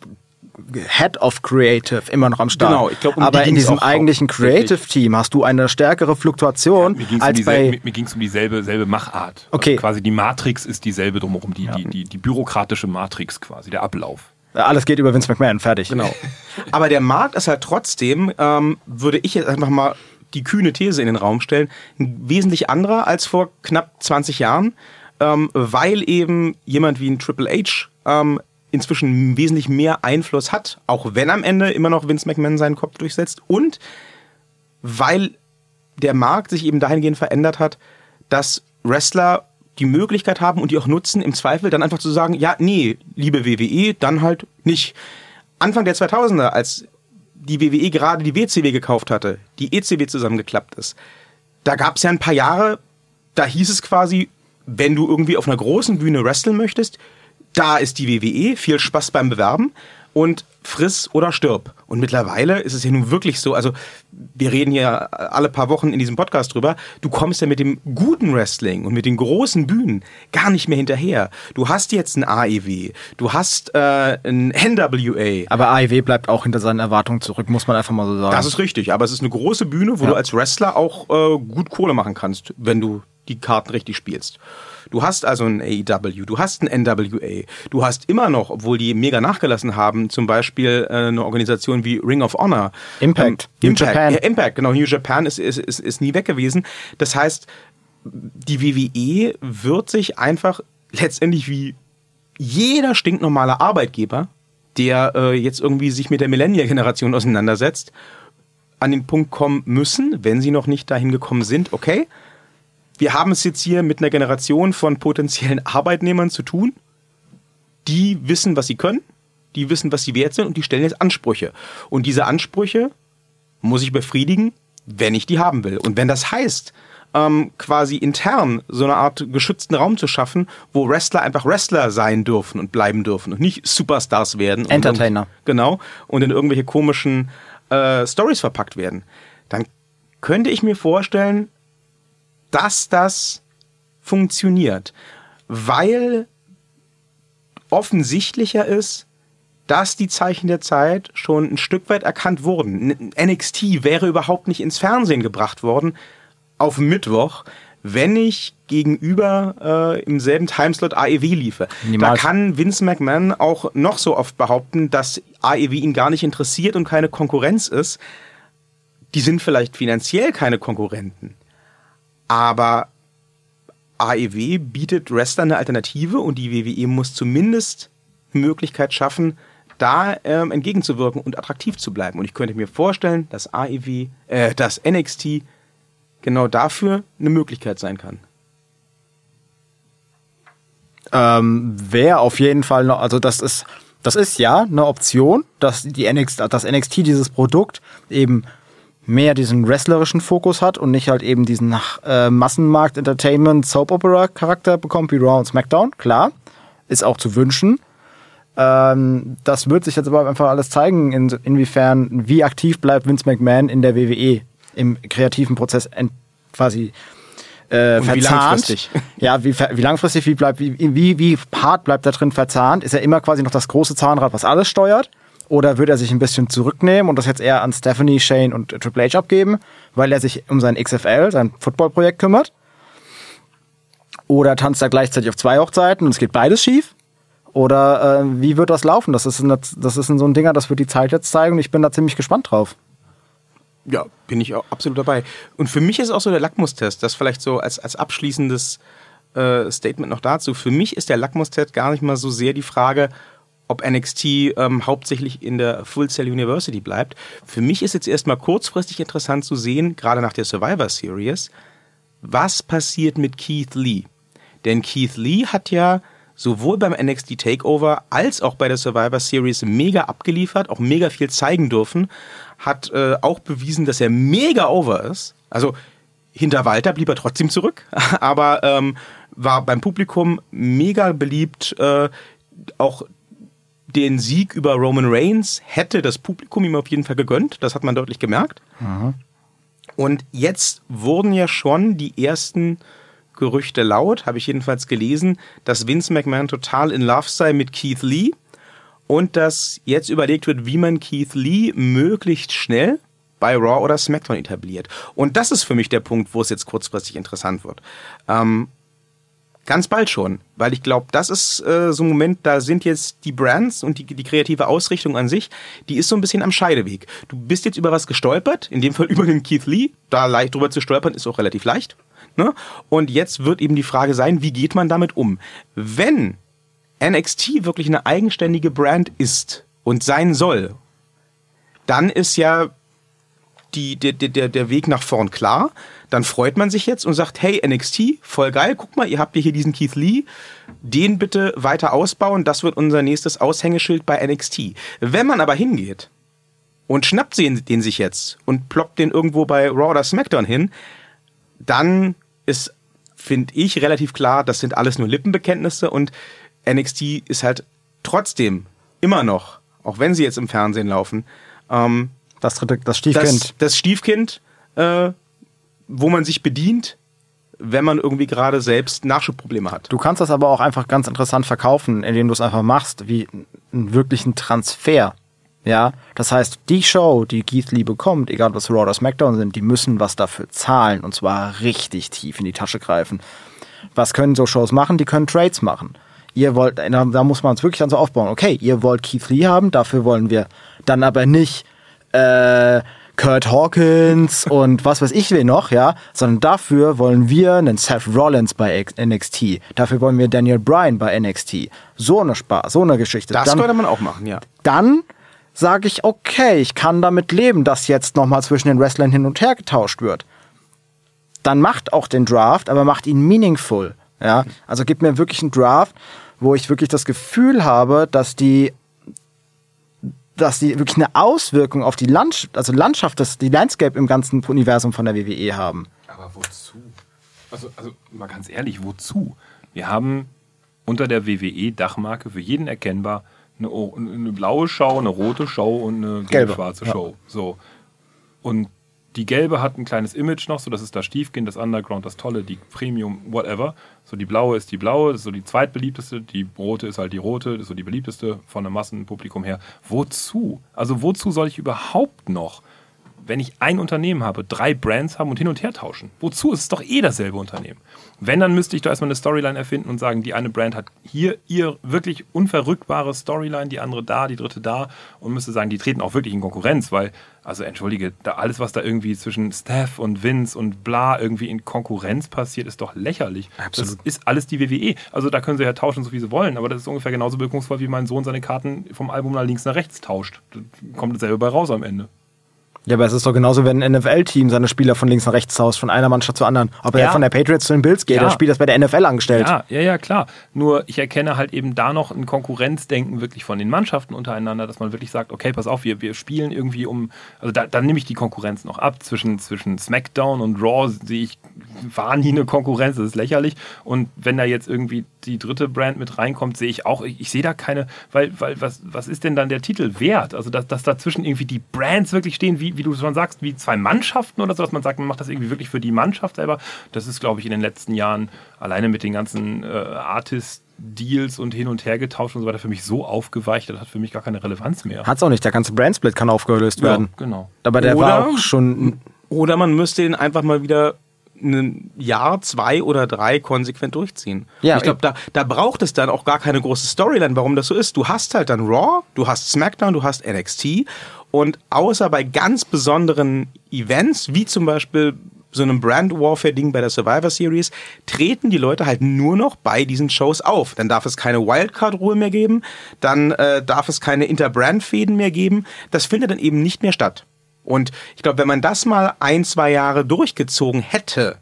Head of Creative immer noch am Start. Genau, ich glaub, um die Aber in ging's diesem auch eigentlichen hauptsächlich. Creative Team hast du eine stärkere Fluktuation Mir ging es um, als dieselbe, bei. mir, mir ging's um dieselbe selbe Machart. Okay. Also quasi die Matrix ist dieselbe drumherum, die, die, die, die bürokratische Matrix quasi, der Ablauf. Alles geht über Vince McMahon, fertig. Genau. Aber der Markt ist halt trotzdem, ähm, würde ich jetzt einfach mal die kühne These in den Raum stellen, ein wesentlich anderer als vor knapp 20 Jahren, ähm, weil eben jemand wie ein Triple H ähm, inzwischen wesentlich mehr Einfluss hat, auch wenn am Ende immer noch Vince McMahon seinen Kopf durchsetzt und weil der Markt sich eben dahingehend verändert hat, dass Wrestler die Möglichkeit haben und die auch nutzen, im Zweifel dann einfach zu sagen, ja, nee, liebe WWE, dann halt nicht. Anfang der 2000er, als die WWE gerade die WCW gekauft hatte, die ECW zusammengeklappt ist, da gab es ja ein paar Jahre, da hieß es quasi, wenn du irgendwie auf einer großen Bühne wresteln möchtest, da ist die WWE, viel Spaß beim Bewerben und friss oder stirb. Und mittlerweile ist es ja nun wirklich so, also wir reden hier alle paar Wochen in diesem Podcast drüber, du kommst ja mit dem guten Wrestling und mit den großen Bühnen gar nicht mehr hinterher. Du hast jetzt ein AEW, du hast äh, ein NWA. Aber AEW bleibt auch hinter seinen Erwartungen zurück, muss man einfach mal so sagen. Das ist richtig, aber es ist eine große Bühne, wo Ja. du als Wrestler auch äh, gut Kohle machen kannst, wenn du die Karten richtig spielst. Du hast also ein AEW, du hast ein NWA, du hast immer noch, obwohl die mega nachgelassen haben, zum Beispiel äh, eine Organisation wie Ring of Honor. Impact. Ähm, New Impact, Japan. Ja, Impact, genau. New Japan ist, ist, ist, ist nie weg gewesen. Das heißt, die WWE wird sich einfach letztendlich wie jeder stinknormale Arbeitgeber, der äh, jetzt irgendwie sich mit der Millennial-Generation auseinandersetzt, an den Punkt kommen müssen, wenn sie noch nicht dahin gekommen sind, okay, wir haben es jetzt hier mit einer Generation von potenziellen Arbeitnehmern zu tun, die wissen, was sie können, die wissen, was sie wert sind und die stellen jetzt Ansprüche. Und diese Ansprüche muss ich befriedigen, wenn ich die haben will. Und wenn das heißt, ähm, quasi intern so eine Art geschützten Raum zu schaffen, wo Wrestler einfach Wrestler sein dürfen und bleiben dürfen und nicht Superstars werden. und Entertainer. irgend- Genau. Und in irgendwelche komischen äh, Stories verpackt werden. Dann könnte ich mir vorstellen, dass das funktioniert. Weil offensichtlicher ist, dass die Zeichen der Zeit schon ein Stück weit erkannt wurden. NXT wäre überhaupt nicht ins Fernsehen gebracht worden auf Mittwoch, wenn ich gegenüber äh, im selben Timeslot AEW liefe. Niemals. Da kann Vince McMahon auch noch so oft behaupten, dass AEW ihn gar nicht interessiert und keine Konkurrenz ist. Die sind vielleicht finanziell keine Konkurrenten, aber AEW bietet Wrestler eine Alternative und die WWE muss zumindest eine Möglichkeit schaffen, da ähm, entgegenzuwirken und attraktiv zu bleiben. Und ich könnte mir vorstellen, dass AEW, äh, dass NXT genau dafür eine Möglichkeit sein kann. ähm, wäre auf jeden Fall noch, also das ist, das ist ja eine Option, dass die NXT, dass NXT dieses Produkt eben mehr diesen wrestlerischen Fokus hat und nicht halt eben diesen äh, Massenmarkt Entertainment Soap Opera Charakter bekommt wie Raw und SmackDown. Klar, ist auch zu wünschen. Ähm, das wird sich jetzt aber einfach alles zeigen, in, inwiefern, wie aktiv bleibt Vince McMahon in der WWE im kreativen Prozess quasi äh, Und wie verzahnt. langfristig. Ja, wie, wie langfristig, wie bleibt, wie, wie, wie hart bleibt da drin verzahnt? Ist er immer quasi noch das große Zahnrad, was alles steuert? Oder wird er sich ein bisschen zurücknehmen und das jetzt eher an Stephanie, Shane und Triple H abgeben, weil er sich um sein XFL, sein Footballprojekt kümmert? Oder tanzt er gleichzeitig auf zwei Hochzeiten und es geht beides schief? Oder äh, wie wird das laufen? Das ist, ein, das ist ein, so ein Dinger, das wird die Zeit jetzt zeigen und ich bin da ziemlich gespannt drauf. Ja, bin ich auch absolut dabei. Und für mich ist auch so der Lackmustest, das vielleicht so als, als abschließendes äh, Statement noch dazu. Für mich ist der Lackmustest gar nicht mal so sehr die Frage, ob NXT ähm, hauptsächlich in der Full Sail University bleibt. Für mich ist jetzt erstmal kurzfristig interessant zu sehen, gerade nach der Survivor Series, was passiert mit Keith Lee. Denn Keith Lee hat ja sowohl beim NXT Takeover als auch bei der Survivor Series mega abgeliefert, auch mega viel zeigen dürfen, hat äh, auch bewiesen, dass er mega over ist. Also hinter Walter blieb er trotzdem zurück, aber ähm, war beim Publikum mega beliebt. Äh, auch den Sieg über Roman Reigns hätte das Publikum ihm auf jeden Fall gegönnt. Das hat man deutlich gemerkt. Und jetzt wurden ja schon die ersten Gerüchte laut, habe ich jedenfalls gelesen, dass Vince McMahon total in Love sei mit Keith Lee und dass jetzt überlegt wird, wie man Keith Lee möglichst schnell bei Raw oder SmackDown etabliert. Und das ist für mich der Punkt, wo es jetzt kurzfristig interessant wird. Ähm, Ganz bald schon, weil ich glaube, das ist äh, so ein Moment, da sind jetzt die Brands und die, die kreative Ausrichtung an sich, die ist so ein bisschen am Scheideweg. Du bist jetzt über was gestolpert, in dem Fall über den Keith Lee, da leicht drüber zu stolpern ist auch relativ leicht. Ne? Und jetzt wird eben die Frage sein, wie geht man damit um? Wenn NXT wirklich eine eigenständige Brand ist und sein soll, dann ist ja die, der, der, der Weg nach vorn klar. Dann freut man sich jetzt und sagt, hey, NXT, voll geil, guck mal, ihr habt hier diesen Keith Lee, den bitte weiter ausbauen, das wird unser nächstes Aushängeschild bei NXT. Wenn man aber hingeht und schnappt den sich jetzt und ploppt den irgendwo bei Raw oder SmackDown hin, dann ist, finde ich, relativ klar, das sind alles nur Lippenbekenntnisse und NXT ist halt trotzdem immer noch, auch wenn sie jetzt im Fernsehen laufen, ähm, das dritte, das Stiefkind. Das, das Stiefkind, äh, wo man sich bedient, wenn man irgendwie gerade selbst Nachschubprobleme hat. Du kannst das aber auch einfach ganz interessant verkaufen, indem du es einfach machst, wie einen wirklichen Transfer. Ja, das heißt, die Show, die Keith Lee bekommt, egal was Raw oder SmackDown sind, die müssen was dafür zahlen und zwar richtig tief in die Tasche greifen. Was können so Shows machen? Die können Trades machen. Ihr wollt, da muss man es wirklich dann so aufbauen. Okay, ihr wollt Keith Lee haben, dafür wollen wir dann aber nicht äh, Kurt Hawkins und was weiß ich will noch, ja, sondern dafür wollen wir einen Seth Rollins bei NXT. Dafür wollen wir Daniel Bryan bei NXT. So eine Spaß, so eine Geschichte. Das dann, könnte man auch machen, ja. Dann sage ich, okay, ich kann damit leben, dass jetzt nochmal zwischen den Wrestlern hin und her getauscht wird. Dann macht auch den Draft, aber macht ihn meaningful. Ja, also gib mir wirklich einen Draft, wo ich wirklich das Gefühl habe, dass die dass die wirklich eine Auswirkung auf die Landschaft, also Landschaft, das, die Landscape im ganzen Universum von der WWE haben. Aber wozu? Also, also mal ganz ehrlich, wozu? Wir haben unter der WWE-Dachmarke für jeden erkennbar eine, eine, blaue Show, eine rote Show und eine gelb-schwarze Show. Ja. So. Und die gelbe hat ein kleines Image noch, so das ist das Stiefkind, das Underground, das Tolle, die Premium, whatever. So die blaue ist die blaue, das ist so die zweitbeliebteste, die rote ist halt die rote, das ist so die beliebteste von einem Massenpublikum her. Wozu? Also wozu soll ich überhaupt noch wenn ich ein Unternehmen habe, drei Brands haben und hin und her tauschen. Wozu? Es ist doch eh dasselbe Unternehmen. Wenn, dann müsste ich da erstmal eine Storyline erfinden und sagen, die eine Brand hat hier ihr wirklich unverrückbare Storyline, die andere da, die dritte da und müsste sagen, die treten auch wirklich in Konkurrenz, weil, also entschuldige, da alles, was da irgendwie zwischen Steph und Vince und bla irgendwie in Konkurrenz passiert, ist doch lächerlich. Absolut. Das ist alles die WWE. Also da können sie ja tauschen, so wie sie wollen, aber das ist ungefähr genauso wirkungsvoll, wie mein Sohn seine Karten vom Album nach links nach rechts tauscht. Da kommt dasselbe bei raus am Ende. Ja, aber es ist doch genauso, wenn ein NFL-Team seine Spieler von links nach rechts haust, von einer Mannschaft zur anderen. Ob er ja. von der Patriots zu den Bills geht, ja. der Spiel das bei der NFL angestellt. Ja, ja, ja, klar. Nur ich erkenne halt eben da noch ein Konkurrenzdenken wirklich von den Mannschaften untereinander, dass man wirklich sagt, okay, pass auf, wir, wir spielen irgendwie um, also da, dann nehme ich die Konkurrenz noch ab. Zwischen, zwischen SmackDown und Raw sehe ich, war nie eine Konkurrenz, das ist lächerlich. Und wenn da jetzt irgendwie die dritte Brand mit reinkommt, sehe ich auch, ich, ich sehe da keine, weil, weil was, was ist denn dann der Titel wert? Also, dass, dass dazwischen irgendwie die Brands wirklich stehen, wie, wie du schon sagst, wie zwei Mannschaften oder so, dass man sagt, man macht das irgendwie wirklich für die Mannschaft selber. Das ist, glaube ich, in den letzten Jahren alleine mit den ganzen äh, Artists Deals und hin und her getauscht und so weiter für mich so aufgeweicht, das hat für mich gar keine Relevanz mehr. Hat's auch nicht, der ganze Brandsplit kann aufgelöst werden. Ja, genau. Aber der oder, war auch schon. Oder man müsste ihn einfach mal wieder ein Jahr, zwei oder drei konsequent durchziehen. Ja, ich glaube, da, da braucht es dann auch gar keine große Storyline, warum das so ist. Du hast halt dann Raw, du hast SmackDown, du hast NXT und außer bei ganz besonderen Events, wie zum Beispiel so einem Brand Warfare Ding bei der Survivor Series, treten die Leute halt nur noch bei diesen Shows auf. Dann darf es keine Wildcard-Ruhe mehr geben, dann äh, darf es keine Interbrand-Fäden mehr geben. Das findet dann eben nicht mehr statt. Und ich glaube, wenn man das mal ein, zwei Jahre durchgezogen hätte,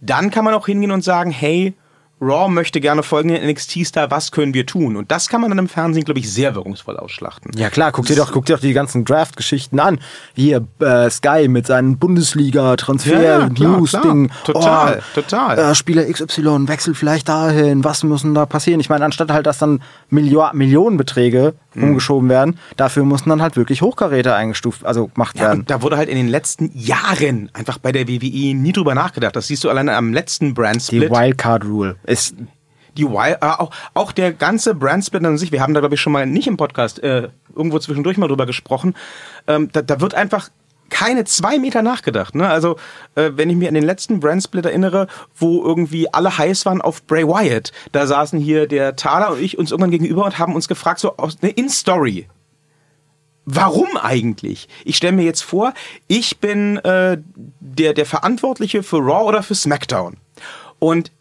dann kann man auch hingehen und sagen, hey, Raw möchte gerne folgenden NXT-Star, was können wir tun? Und das kann man dann im Fernsehen, glaube ich, sehr wirkungsvoll ausschlachten. Ja klar, guck dir doch, guck dir doch die ganzen Draft-Geschichten an. Hier, äh, Sky mit seinen Bundesliga-Transfer-News-Ding. Ja, total, oh, total. Äh, Spieler XY wechselt vielleicht dahin, was müssen da passieren? Ich meine, anstatt halt, dass dann Millio Millionenbeträge. Umgeschoben werden, dafür mussten dann halt wirklich Hochkaräter eingestuft, also gemacht ja, werden. da wurde halt in den letzten Jahren einfach bei der WWE nie drüber nachgedacht. Das siehst du alleine am letzten Brand-Split. Die Wildcard-Rule ist die Wild, äh, auch, auch der ganze Brandsplit an sich, wir haben da glaube ich schon mal nicht im Podcast äh, irgendwo zwischendurch mal drüber gesprochen, ähm, da, da wird einfach keine zwei Meter nachgedacht. Ne? Also, äh, wenn ich mir an den letzten Brandsplit erinnere, wo irgendwie alle heiß waren auf Bray Wyatt, da saßen hier der Thaler und ich uns irgendwann gegenüber und haben uns gefragt, so aus, ne, in Story. Warum eigentlich? Ich stelle mir jetzt vor, ich bin äh, der, der Verantwortliche für Raw oder für SmackDown. Und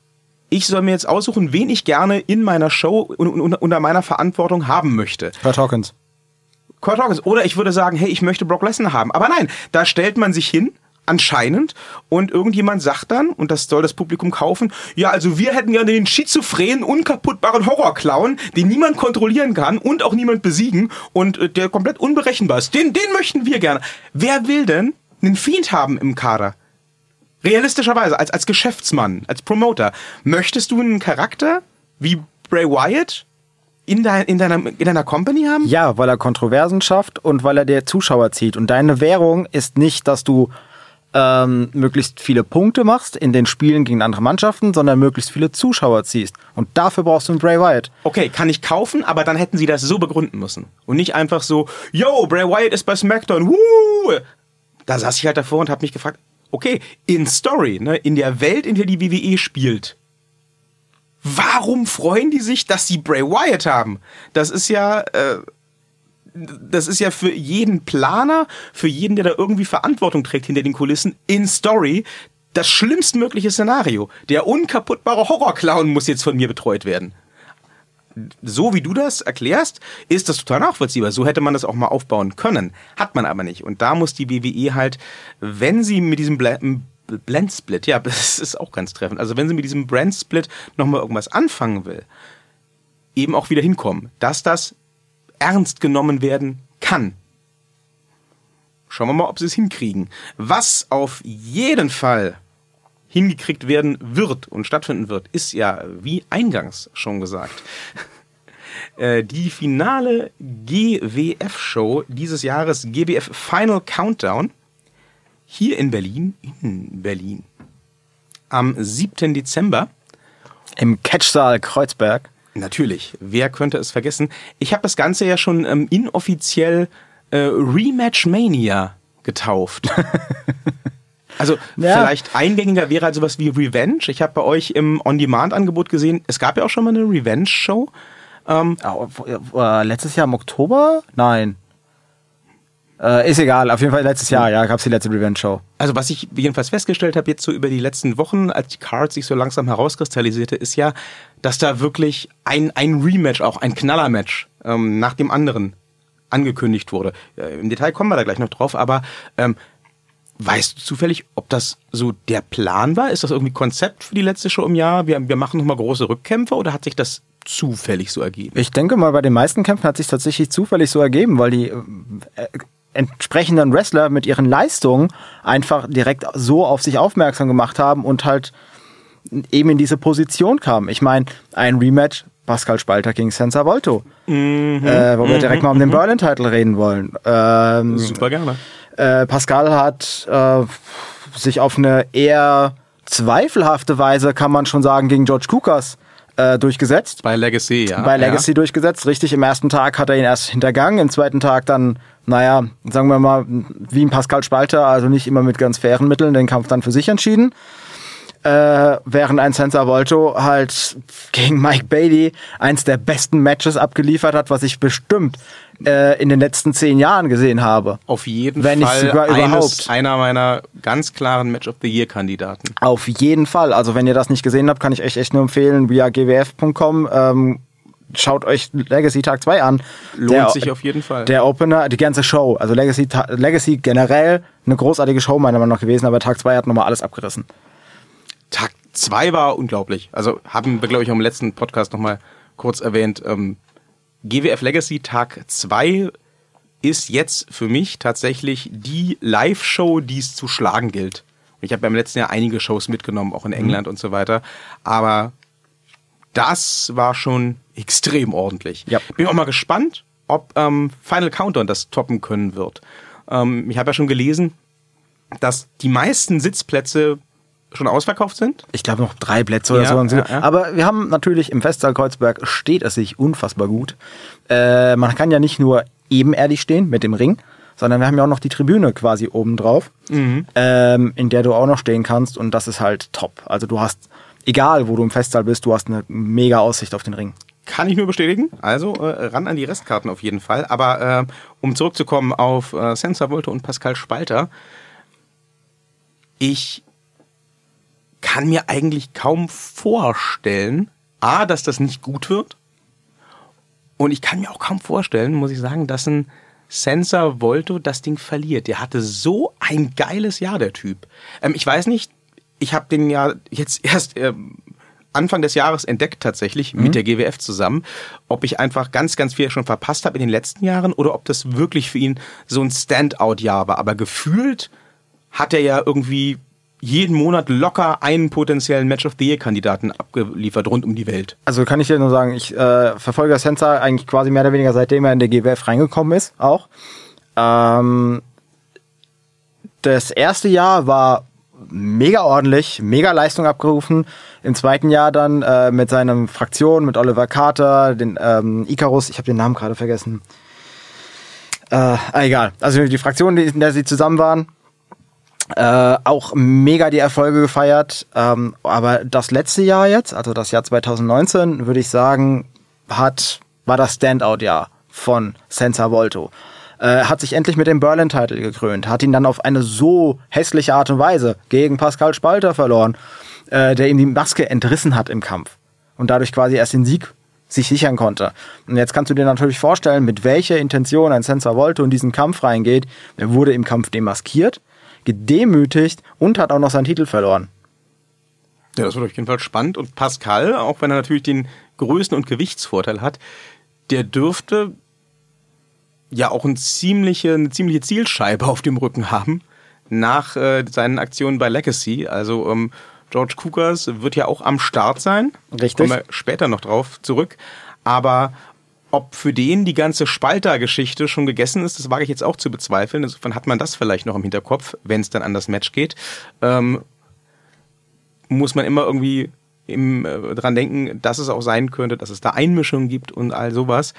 ich soll mir jetzt aussuchen, wen ich gerne in meiner Show un, un, unter meiner Verantwortung haben möchte. Kurt Hawkins. Kurt Hawkins. Oder ich würde sagen, hey, ich möchte Brock Lesnar haben. Aber nein, da stellt man sich hin, anscheinend, und irgendjemand sagt dann, und das soll das Publikum kaufen, ja, also wir hätten gerne den schizophrenen, unkaputtbaren Horrorclown, den niemand kontrollieren kann und auch niemand besiegen und äh, der komplett unberechenbar ist. Den, den möchten wir gerne. Wer will denn einen Fiend haben im Kader? Realistischerweise, als, als Geschäftsmann, als Promoter, möchtest du einen Charakter wie Bray Wyatt in, dein, in, deiner, in deiner Company haben? Ja, weil er Kontroversen schafft und weil er der Zuschauer zieht. Und deine Währung ist nicht, dass du ähm, möglichst viele Punkte machst in den Spielen gegen andere Mannschaften, sondern möglichst viele Zuschauer ziehst. Und dafür brauchst du einen Bray Wyatt. Okay, kann ich kaufen, aber dann hätten sie das so begründen müssen. Und nicht einfach so, yo, Bray Wyatt ist bei SmackDown, wuh! Da saß ich halt davor und habe mich gefragt, okay, in Story, ne, in der Welt, in der die WWE spielt, warum freuen die sich, dass sie Bray Wyatt haben? Das ist ja, äh, das ist ja für jeden Planer, für jeden, der da irgendwie Verantwortung trägt hinter den Kulissen, in Story, das schlimmstmögliche Szenario. Der unkaputtbare Horrorclown muss jetzt von mir betreut werden. So wie du das erklärst, ist das total nachvollziehbar. So hätte man das auch mal aufbauen können. Hat man aber nicht. Und da muss die WWE halt, wenn sie mit diesem Blendsplit, ja, das ist auch ganz treffend. Also wenn sie mit diesem Brandsplit nochmal irgendwas anfangen will, eben auch wieder hinkommen, dass das ernst genommen werden kann. Schauen wir mal, ob sie es hinkriegen. Was auf jeden Fall hingekriegt werden wird und stattfinden wird, ist ja, wie eingangs schon gesagt, äh, die finale GWF-Show dieses Jahres, GWF Final Countdown, hier in Berlin, in Berlin, am 7. Dezember. Im Catchsaal Kreuzberg. Natürlich, wer könnte es vergessen? Ich habe das Ganze ja schon ähm, inoffiziell äh, Rematch Mania getauft. Also ja. vielleicht eingängiger wäre halt sowas wie Revenge. Ich habe bei euch im On-Demand-Angebot gesehen, es gab ja auch schon mal eine Revenge-Show. Ähm, äh, letztes Jahr im Oktober? Nein. Äh, ist egal, auf jeden Fall letztes Jahr, ja, gab es die letzte Revenge-Show. Also was ich jedenfalls festgestellt habe jetzt so über die letzten Wochen, als die Card sich so langsam herauskristallisierte, ist ja, dass da wirklich ein, ein Rematch, auch ein Knaller-Match ähm, nach dem anderen angekündigt wurde. Äh, Im Detail kommen wir da gleich noch drauf, aber ähm, weißt du zufällig, ob das so der Plan war? Ist das irgendwie Konzept für die letzte Show im Jahr? Wir, wir machen nochmal große Rückkämpfe oder hat sich das zufällig so ergeben? Ich denke mal, bei den meisten Kämpfen hat sich tatsächlich zufällig so ergeben, weil die äh, entsprechenden Wrestler mit ihren Leistungen einfach direkt so auf sich aufmerksam gemacht haben und halt eben in diese Position kamen. Ich meine, ein Rematch Pascal Spalter gegen Senza Volto, mhm, äh, wo wir direkt mal um den mhm. Berlin-Title reden wollen. Ähm, Super gerne. Äh, Pascal hat äh, sich auf eine eher zweifelhafte Weise, kann man schon sagen, gegen George Kukas äh, durchgesetzt. Bei Legacy, ja. Bei Legacy ja. durchgesetzt, richtig. Im ersten Tag hat er ihn erst hintergangen, im zweiten Tag dann, naja, sagen wir mal, wie ein Pascal Spalter, also nicht immer mit ganz fairen Mitteln, den Kampf dann für sich entschieden. Äh, während ein Senza Volto halt gegen Mike Bailey eins der besten Matches abgeliefert hat, was ich bestimmt äh, in den letzten zehn Jahren gesehen habe. Auf jeden Wenn Fall. Wenn nicht sogar eines, überhaupt. Einer meiner ganz klaren Match of the Year Kandidaten. Auf jeden Fall. Also wenn ihr das nicht gesehen habt, kann ich euch echt nur empfehlen, via gwf.com. Ähm, schaut euch Legacy Tag 2 an. Lohnt der, sich auf jeden Fall. Der Opener, die ganze Show. Also Legacy, Legacy generell eine großartige Show meiner Meinung nach gewesen, aber Tag 2 hat nochmal alles abgerissen. Tag 2 war unglaublich. Also haben wir, glaube ich, im letzten Podcast nochmal kurz erwähnt. Ähm, GWF Legacy Tag 2 ist jetzt für mich tatsächlich die Live-Show, die es zu schlagen gilt. Ich habe beim letzten Jahr einige Shows mitgenommen, auch in mhm. England mhm. und so weiter. Aber das war schon extrem ordentlich. Ja. Bin auch mal gespannt, ob ähm, Final Countdown das toppen können wird. Ähm, ich habe ja schon gelesen, dass die meisten Sitzplätze schon ausverkauft sind? Ich glaube noch drei Plätze oder ja, so. Ja, ja. Aber wir haben natürlich im Festsaal Kreuzberg steht es sich unfassbar gut. Äh, man kann ja nicht nur ebenerdig stehen mit dem Ring, sondern wir haben ja auch noch die Tribüne quasi oben drauf, ähm, in der du auch noch stehen kannst und das ist halt top. Also du hast, egal wo du im Festsaal bist, du hast eine mega Aussicht auf den Ring. Kann ich nur bestätigen. Also äh, ran an die Restkarten auf jeden Fall. Aber äh, um zurückzukommen auf äh, Sensor Volte und Pascal Spalter, ich kann mir eigentlich kaum vorstellen, a, dass das nicht gut wird. Und ich kann mir auch kaum vorstellen, muss ich sagen, dass ein Sensor Volto das Ding verliert. Der hatte so ein geiles Jahr, der Typ. Ähm, ich weiß nicht, ich habe den ja jetzt erst ähm, Anfang des Jahres entdeckt tatsächlich mit der GWF zusammen, ob ich einfach ganz, ganz viel schon verpasst habe in den letzten Jahren oder ob das wirklich für ihn so ein Standout-Jahr war. Aber gefühlt hat er ja irgendwie jeden Monat locker einen potenziellen Match of the Year-Kandidaten abgeliefert rund um die Welt. Also kann ich dir nur sagen, ich äh, verfolge Sensor eigentlich quasi mehr oder weniger seitdem er in der GWF reingekommen ist, auch. Ähm, das erste Jahr war mega ordentlich, mega Leistung abgerufen. Im zweiten Jahr dann äh, mit seiner Fraktion, mit Oliver Carter, den ähm, Icarus, ich habe den Namen gerade vergessen. Äh, egal. Also die Fraktion, in der sie zusammen waren, äh, auch mega die Erfolge gefeiert. Ähm, aber das letzte Jahr jetzt, also das Jahr 2019, würde ich sagen, hat, war das Standout-Jahr von Senza Volto. Äh, hat sich endlich mit dem Berlin-Title gekrönt, hat ihn dann auf eine so hässliche Art und Weise gegen Pascal Spalter verloren, äh, der ihm die Maske entrissen hat im Kampf und dadurch quasi erst den Sieg sich sichern konnte. Und jetzt kannst du dir natürlich vorstellen, mit welcher Intention ein Sensor Volto in diesen Kampf reingeht. Er wurde im Kampf demaskiert, gedemütigt und hat auch noch seinen Titel verloren. Ja, das wird auf jeden Fall spannend. Und Pascal, auch wenn er natürlich den Größen- und Gewichtsvorteil hat, der dürfte ja auch eine ziemliche, eine ziemliche Zielscheibe auf dem Rücken haben nach äh, seinen Aktionen bei Legacy. Also ähm, George Cookers wird ja auch am Start sein. Richtig. Kommen wir später noch drauf zurück. Aber ob für den die ganze Spalter-Geschichte schon gegessen ist, das wage ich jetzt auch zu bezweifeln. Insofern hat man das vielleicht noch im Hinterkopf, wenn es dann an das Match geht. Ähm, muss man immer irgendwie im, äh, dran denken, dass es auch sein könnte, dass es da Einmischungen gibt und all sowas.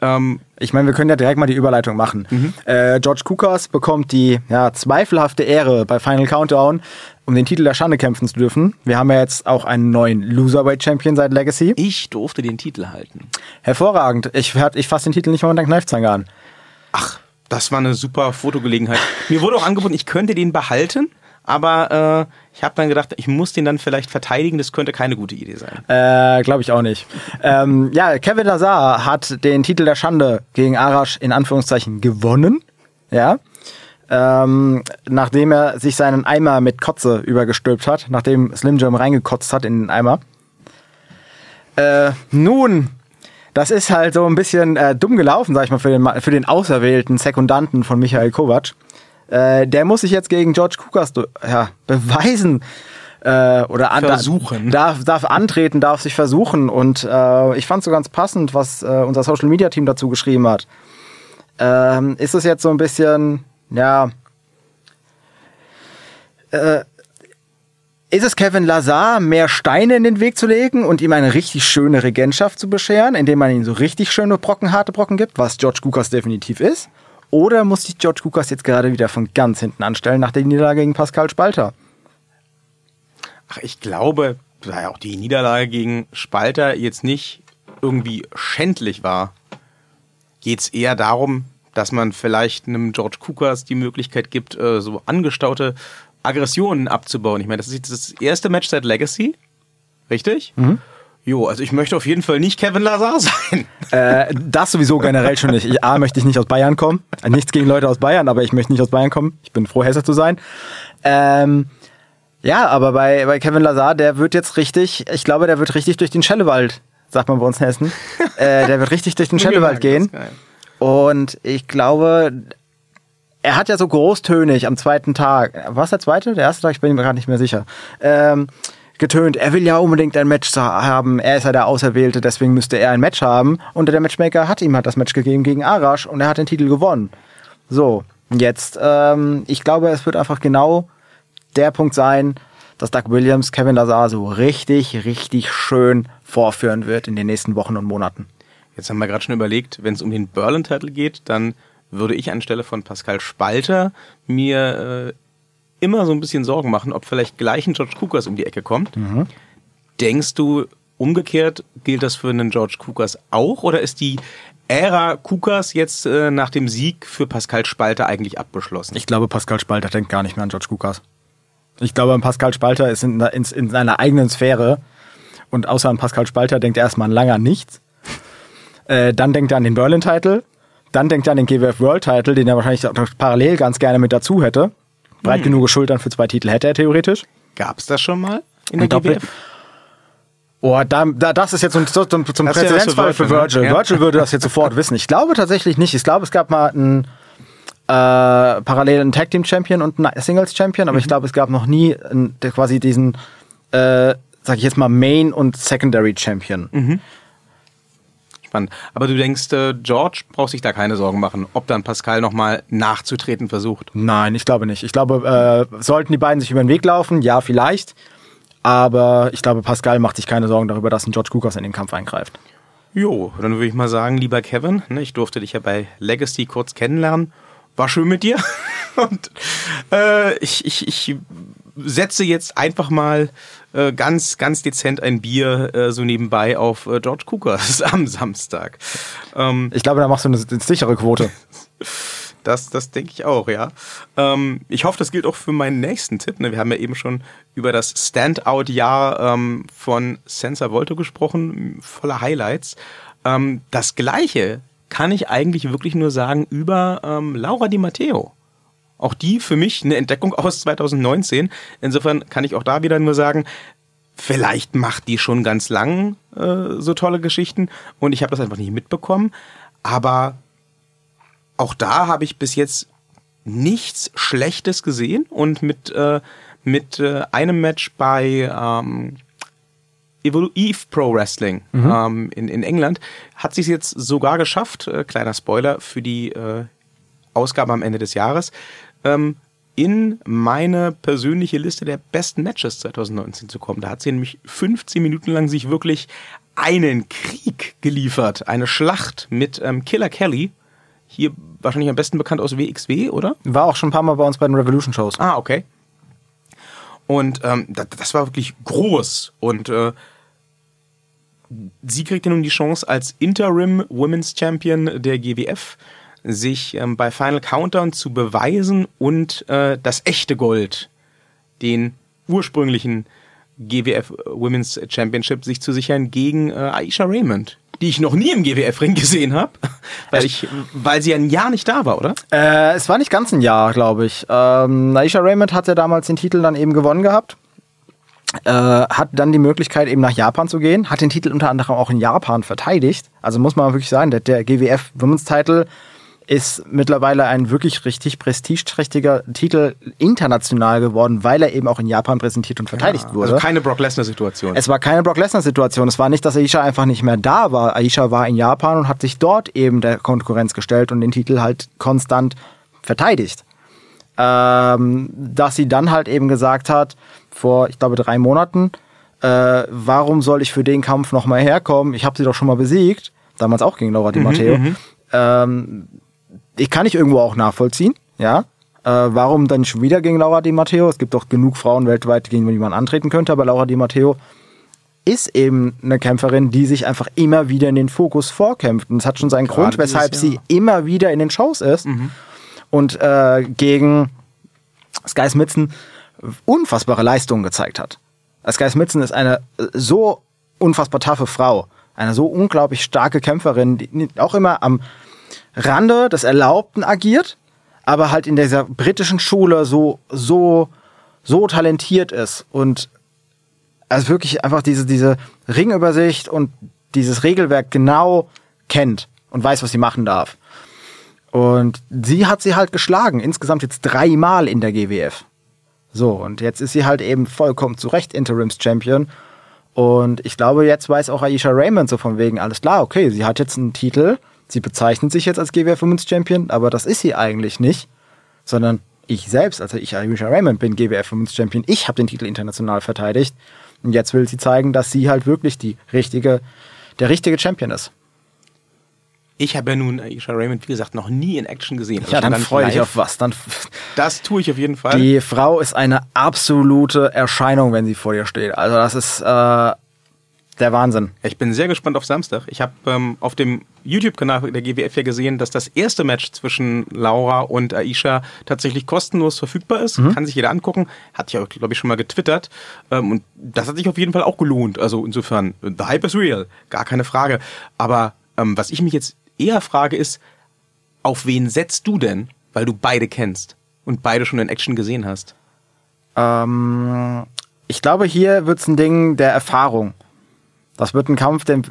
Ähm, Ich meine, wir können ja direkt mal die Überleitung machen. Äh, George Kukas bekommt die ja, zweifelhafte Ehre, bei Final Countdown um den Titel der Schande kämpfen zu dürfen. Wir haben ja jetzt auch einen neuen Loserweight Champion seit Legacy. ich durfte den Titel halten. Hervorragend. Ich, ich fasse den Titel nicht mal mit der Kneifzange an. Ach, das war eine super Fotogelegenheit. Mir wurde auch angeboten, ich könnte den behalten, aber äh, ich habe dann gedacht, ich muss den dann vielleicht verteidigen. Das könnte keine gute Idee sein. Äh, glaube ich auch nicht. ähm, ja, Kevin Lazar hat den Titel der Schande gegen Arash in Anführungszeichen gewonnen. Ja. Ähm, nachdem er sich seinen Eimer mit Kotze übergestülpt hat, nachdem Slim Jim reingekotzt hat in den Eimer. Äh, nun, das ist halt so ein bisschen äh, dumm gelaufen, sag ich mal, für den, für den auserwählten Sekundanten von Michael Kovac. Äh, der muss sich jetzt gegen George Kukas ja, beweisen. Äh, oder an, Versuchen. Darf, darf antreten, darf sich versuchen. Und äh, ich fand so ganz passend, was äh, unser Social Media Team dazu geschrieben hat. Ähm, ist es jetzt so ein bisschen, ja, äh, ist es Kevin Lazar, mehr Steine in den Weg zu legen und ihm eine richtig schöne Regentschaft zu bescheren, indem man ihm so richtig schöne Brocken, harte Brocken gibt, was George Kukas definitiv ist? Oder muss sich George Kukas jetzt gerade wieder von ganz hinten anstellen nach der Niederlage gegen Pascal Spalter? Ach, ich glaube, da ja auch die Niederlage gegen Spalter jetzt nicht irgendwie schändlich war, geht es eher darum, dass man vielleicht einem George Kukas die Möglichkeit gibt, äh, so angestaute Aggressionen abzubauen. Ich meine, das ist jetzt das erste Match seit Legacy, richtig? Jo, also ich möchte auf jeden Fall nicht Kevin Lazar sein. Äh, das sowieso generell schon nicht. Ich, A, möchte ich nicht aus Bayern kommen. Nichts gegen Leute aus Bayern, aber ich möchte nicht aus Bayern kommen. Ich bin froh, Hesse zu sein. Ähm, ja, aber bei, bei Kevin Lazar, der wird jetzt richtig, ich glaube, der wird richtig durch den Schellewald, sagt man bei uns in Hessen. äh, der wird richtig durch den Schellewald gehen. Und ich glaube, er hat ja so großtönig am zweiten Tag, war es der zweite? Der erste Tag, ich bin mir gerade nicht mehr sicher, ähm, getönt, er will ja unbedingt ein Match haben, er ist ja der Auserwählte, deswegen müsste er ein Match haben. Und der Matchmaker hat ihm halt das Match gegeben gegen Arash und er hat den Titel gewonnen. So, jetzt, ähm, ich glaube, es wird einfach genau der Punkt sein, dass Doug Williams Kevin Lazar so richtig, richtig schön vorführen wird in den nächsten Wochen und Monaten. Jetzt haben wir gerade schon überlegt, wenn es um den Berlin-Titel geht, dann würde ich anstelle von Pascal Spalter mir äh, immer so ein bisschen Sorgen machen, ob vielleicht gleich ein George Kukas um die Ecke kommt. Denkst du, umgekehrt gilt das für einen George Kukas auch oder ist die Ära Kukas jetzt äh, nach dem Sieg für Pascal Spalter eigentlich abgeschlossen? Ich glaube, Pascal Spalter denkt gar nicht mehr an George Kukas. Ich glaube, Pascal Spalter ist in, in, in seiner eigenen Sphäre und außer an Pascal Spalter denkt er erstmal an lange an nichts. Äh, dann denkt er an den Berlin-Title. Dann denkt er an den GWF World-Title, den er wahrscheinlich parallel ganz gerne mit dazu hätte. Breit genug Schultern für zwei Titel hätte er theoretisch. Gab's das schon mal in der Doppel- GWF? Oh, da, da, das ist jetzt so ein, so, zum, zum ja was für Präzedenzfall für Virgil, Virgil. ne? Ja. Virgil würde das jetzt sofort wissen. Ich glaube tatsächlich nicht. Ich glaube, es gab mal einen äh, parallel einen Tag Team Champion und einen Singles Champion, aber Mhm. ich glaube, es gab noch nie einen, der quasi diesen, äh, sag ich jetzt mal, Main und Secondary Champion. Mhm. Spannend. Aber du denkst, äh, George braucht sich da keine Sorgen machen, ob dann Pascal nochmal nachzutreten versucht. Nein, ich glaube nicht. Ich glaube, äh, sollten die beiden sich über den Weg laufen, ja, vielleicht. Aber ich glaube, Pascal macht sich keine Sorgen darüber, dass ein George Kukas in den Kampf eingreift. Jo, dann würde ich mal sagen, lieber Kevin, ne, ich durfte dich ja bei Legacy kurz kennenlernen. War schön mit dir. Und äh, ich, ich, ich setze jetzt einfach mal äh, ganz, ganz dezent ein Bier äh, so nebenbei auf äh, George Cookers am Samstag. Ähm, Ich glaube, da machst du eine, eine sichere Quote. Das, das denke ich auch, ja. Ähm, ich hoffe, das gilt auch für meinen nächsten Tipp. Ne? Wir haben ja eben schon über das Standout-Jahr ähm, von Sensor Volto gesprochen, voller Highlights. Ähm, das Gleiche kann ich eigentlich wirklich nur sagen über ähm, Laura Di Matteo. Auch die für mich eine Entdeckung aus 2019. Insofern kann ich auch da wieder nur sagen, vielleicht macht die schon ganz lang äh, so tolle Geschichten und ich habe das einfach nicht mitbekommen. Aber auch da habe ich bis jetzt nichts Schlechtes gesehen und mit, äh, mit äh, einem Match bei ähm, Evolu- Eve Pro Wrestling ähm, in, in England hat sie es jetzt sogar geschafft, äh, kleiner Spoiler für die äh, Ausgabe am Ende des Jahres, ähm, in meine persönliche Liste der besten Matches 2019 zu kommen. Da hat sie nämlich 15 Minuten lang sich wirklich einen Krieg geliefert, eine Schlacht mit ähm, Killer Kelly. Hier wahrscheinlich am besten bekannt aus WXW, oder? War auch schon ein paar Mal bei uns bei den Revolution-Shows. Ah, okay. Und ähm, das, das war wirklich groß. Und äh, sie kriegte nun die Chance als Interim Women's Champion der GWF sich ähm, bei Final Countdown zu beweisen und äh, das echte Gold, den ursprünglichen GWF Women's Championship, sich zu sichern gegen äh, Aisha Raymond, die ich noch nie im GWF-Ring gesehen habe, weil, ich, weil sie ein Jahr nicht da war, oder? Äh, es war nicht ganz ein Jahr, glaube ich. Ähm, Naisha Raymond hat ja damals den Titel dann eben gewonnen gehabt. Äh, hat dann die Möglichkeit, eben nach Japan zu gehen. Hat den Titel unter anderem auch in Japan verteidigt. Also muss man wirklich sagen, der, der GWF Women's Title ist mittlerweile ein wirklich richtig prestigeträchtiger Titel international geworden, weil er eben auch in Japan präsentiert und verteidigt wurde. Also keine Brock Lesnar-Situation. Es war keine Brock Lesnar-Situation. Es war nicht, dass Aisha einfach nicht mehr da war. Aisha war in Japan und hat sich dort eben der Konkurrenz gestellt und den Titel halt konstant verteidigt. Ähm, dass sie dann halt eben gesagt hat, vor, ich glaube, drei Monaten, äh, warum soll ich für den Kampf nochmal herkommen? Ich habe sie doch schon mal besiegt. Damals auch gegen Laura Di Matteo. Ähm, ich kann ich irgendwo auch nachvollziehen, ja. Äh, warum dann schon wieder gegen Laura Di Matteo? Es gibt doch genug Frauen weltweit, gegen die man antreten könnte, aber Laura Di Matteo ist eben eine Kämpferin, die sich einfach immer wieder in den Fokus vorkämpft. Und es hat schon seinen Gerade Grund, weshalb dieses sie Jahr. immer wieder in den Shows ist. Und äh, gegen Sky Smithson unfassbare Leistungen gezeigt hat. Sky Smithson ist eine äh, so unfassbar taffe Frau, eine so unglaublich starke Kämpferin, die auch immer am Rande des Erlaubten agiert, aber halt in dieser britischen Schule so, so, so talentiert ist und also wirklich einfach diese, diese Ringübersicht und dieses Regelwerk genau kennt und weiß, was sie machen darf. Und sie hat sie halt geschlagen, insgesamt jetzt dreimal in der GWF. So, und jetzt ist sie halt eben vollkommen zu Recht Interims-Champion. Und ich glaube, jetzt weiß auch Aisha Raymond so von wegen, alles klar, okay, sie hat jetzt einen Titel, sie bezeichnet sich jetzt als GWF Women's Champion, aber das ist sie eigentlich nicht, sondern ich selbst, also ich Aisha Raymond bin GWF Women's Champion, ich habe den Titel international verteidigt. Und jetzt will sie zeigen, dass sie halt wirklich die richtige, der richtige Champion ist. Ich habe ja nun Aisha Raymond, wie gesagt, noch nie in Action gesehen. Also Ja, dann schon freu dich live. auf was. Dann Das tue ich auf jeden Fall. die Frau ist eine absolute Erscheinung, wenn sie vor dir steht. Also das ist äh, der Wahnsinn. Ich bin sehr gespannt auf Samstag. Ich habe ähm, auf dem YouTube-Kanal der GWF ja gesehen, dass das erste Match zwischen Laura und Aisha tatsächlich kostenlos verfügbar ist. Kann sich jeder angucken. Hat ja, glaube ich, schon mal getwittert. Ähm, und das hat sich auf jeden Fall auch gelohnt. Also insofern, the hype is real. Gar keine Frage. Aber ähm, was ich mich jetzt eher frage ist, auf wen setzt du denn? Weil du beide kennst und beide schon in Action gesehen hast. Ähm, ich glaube, hier wird es ein Ding der Erfahrung. Das wird ein Kampf, den.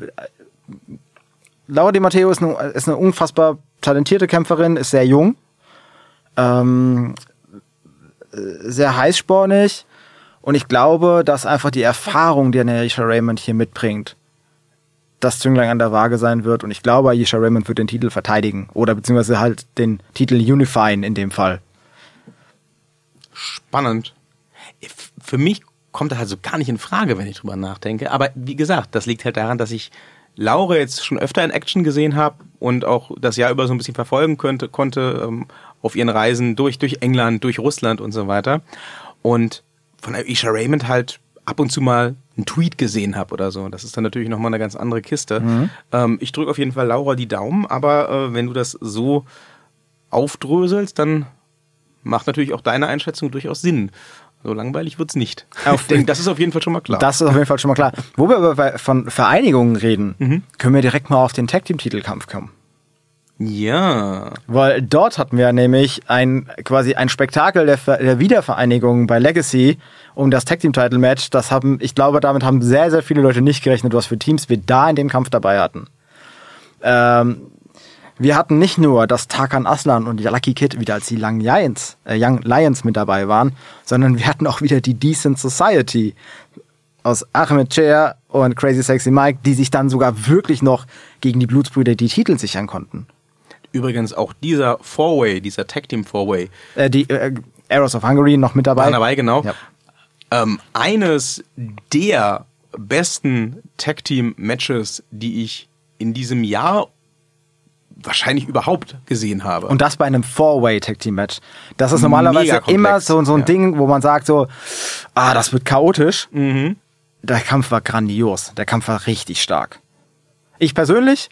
Laura Di Matteo ist eine, ist eine unfassbar talentierte Kämpferin, ist sehr jung, ähm, äh, sehr heißspornig und ich glaube, dass einfach die Erfahrung, die Aisha Raymond hier mitbringt, das Zünglein an der Waage sein wird und ich glaube, Aisha Raymond wird den Titel verteidigen oder beziehungsweise halt den Titel unifyen in dem Fall. Spannend. Für mich kommt das halt so gar nicht in Frage, wenn ich drüber nachdenke. Aber wie gesagt, das liegt halt daran, dass ich Laura jetzt schon öfter in Action gesehen habe und auch das Jahr über so ein bisschen verfolgen könnte, konnte ähm, auf ihren Reisen durch, durch England, durch Russland und so weiter. Und von Aisha Raymond halt ab und zu mal einen Tweet gesehen habe oder so. Das ist dann natürlich nochmal eine ganz andere Kiste. Ähm, ich drücke auf jeden Fall Laura die Daumen, aber äh, wenn du das so aufdröselst, dann macht natürlich auch deine Einschätzung durchaus Sinn. So langweilig wird's nicht. Auf- denke, das ist auf jeden Fall schon mal klar. Das ist auf jeden Fall schon mal klar. Wo wir aber von Vereinigungen reden, Mhm. können wir direkt mal auf den Tag Team Titelkampf kommen. ja. Weil dort hatten wir nämlich ein quasi ein Spektakel der, Ver der Wiedervereinigung bei Legacy um das Tag Team Title Match. Das haben, ich glaube, damit haben sehr, sehr viele Leute nicht gerechnet, was für Teams wir da in dem Kampf dabei hatten. Ähm, wir hatten nicht nur, dass Tarkan Aslan und Lucky Kid wieder als die Young Lions, äh, Young Lions mit dabei waren, sondern wir hatten auch wieder die Decent Society aus Ahmed Chair und Crazy Sexy Mike, die sich dann sogar wirklich noch gegen die Blutsbrüder die Titel sichern konnten. Übrigens auch dieser Four-Way, dieser Tag Team Four-Way, Äh, die äh, Arrows of Hungary noch mit dabei. war dabei, genau. Ja. Ähm, eines der besten Tag Team Matches, die ich in diesem Jahr wahrscheinlich überhaupt gesehen habe. Und das bei einem Four-Way Tag Team Match. Das ist normalerweise immer so, so ein ja. Ding, wo man sagt so, ah, das wird chaotisch. Mhm. Der Kampf war grandios. Der Kampf war richtig stark. Ich persönlich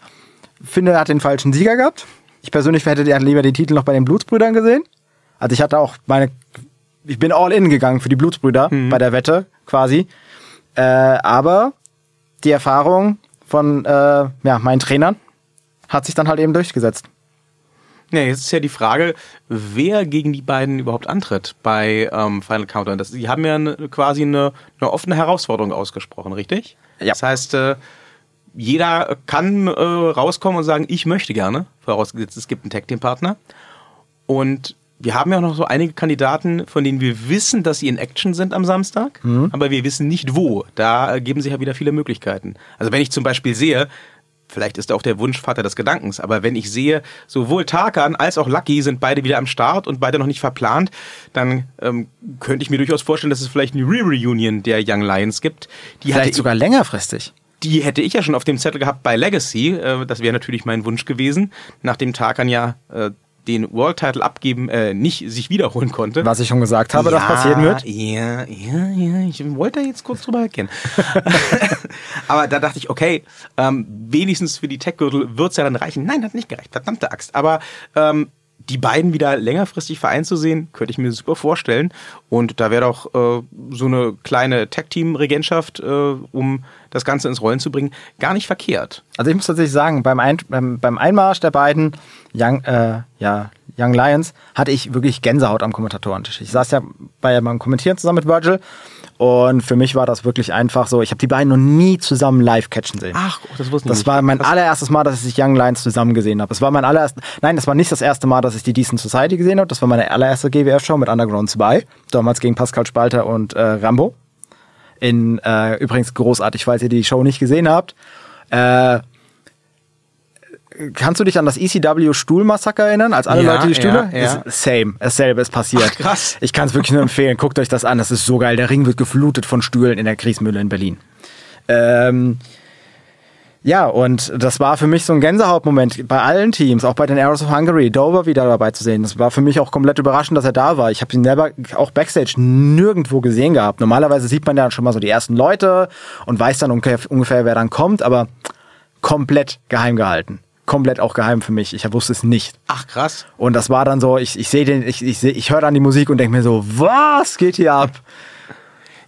finde, er hat den falschen Sieger gehabt. Ich persönlich hätte lieber den Titel noch bei den Blutsbrüdern gesehen. Also ich hatte auch meine, ich bin all in gegangen für die Blutsbrüder Mhm. bei der Wette quasi. Äh, aber die Erfahrung von äh, ja, meinen Trainern hat sich dann halt eben durchgesetzt. Ja, jetzt ist ja die Frage, wer gegen die beiden überhaupt antritt bei ähm, Final Countdown. Das, die haben ja eine, quasi eine, eine offene Herausforderung ausgesprochen, richtig? Ja. Das heißt, äh, jeder kann äh, rauskommen und sagen, ich möchte gerne, vorausgesetzt es gibt einen Tag-Team-Partner. Und wir haben ja auch noch so einige Kandidaten, von denen wir wissen, dass sie in Action sind am Samstag, aber wir wissen nicht wo. Da äh, geben sich ja wieder viele Möglichkeiten. Also wenn ich zum Beispiel sehe, vielleicht ist auch der Wunschvater des Gedankens, aber wenn ich sehe, sowohl Tarkan als auch Lucky sind beide wieder am Start und beide noch nicht verplant, dann ähm, könnte ich mir durchaus vorstellen, dass es vielleicht eine Re-Reunion der Young Lions gibt. Die Vielleicht ich- sogar längerfristig. die hätte ich ja schon auf dem Zettel gehabt bei Legacy. Äh, das wäre natürlich mein Wunsch gewesen, nachdem Tarkan ja äh, den World Title abgeben, äh, nicht sich wiederholen konnte. Was ich schon gesagt habe, das Ja, passieren wird. Ja, ja, ja. Ich wollte da jetzt kurz drüber erkennen. Aber da dachte ich, okay, ähm, wenigstens für die Tech-Gürtel wird's ja dann reichen. Nein, hat nicht gereicht. Verdammte Axt. Aber ähm, die beiden wieder längerfristig vereint zu sehen, könnte ich mir super vorstellen. Und da wäre doch äh, so eine kleine Tag-Team-Regentschaft, äh, um das Ganze ins Rollen zu bringen, gar nicht verkehrt. Also ich muss tatsächlich sagen, beim, Ein beim, beim Einmarsch der beiden Young, äh, ja, Young Lions hatte ich wirklich Gänsehaut am Kommentatorentisch. Ich saß ja bei beim Kommentieren zusammen mit Virgil und für mich war das wirklich einfach so, ich habe die beiden noch nie zusammen live catchen sehen. Ach, das wusste ich Das nicht. war mein Krass. allererstes Mal, dass ich Young Lions zusammen gesehen habe. Es war mein allererstes, nein, das war nicht das erste Mal, dass ich die Decent Society gesehen habe. Das war meine allererste GWF-Show mit Underground 2. Damals gegen Pascal Spalter und äh, Rambo. In, äh, übrigens großartig, falls ihr die Show nicht gesehen habt. Äh, kannst du dich an das ECW Stuhlmassaker erinnern, als alle Ja, Leute die Stühle? ja, ja. Same, dasselbe ist passiert. Ach, krass. Ich kann es wirklich nur empfehlen. Guckt euch das an, das ist so geil. Der Ring wird geflutet von Stühlen in der Kriegsmühle in Berlin. Ähm, Ja, und das war für mich so ein Gänsehautmoment bei allen Teams, auch bei den Arrows of Hungary, Dover wieder dabei zu sehen. Das war für mich auch komplett überraschend, dass er da war. Ich habe ihn selber auch backstage nirgendwo gesehen gehabt. Normalerweise sieht man ja schon mal so die ersten Leute und weiß dann ungefähr, ungefähr wer dann kommt, aber komplett geheim gehalten. Komplett auch geheim für mich. Ich wusste es nicht. Ach, krass. Und das war dann so, ich, ich sehe den, ich, ich, seh, ich höre dann die Musik und denke mir so, was geht hier ab?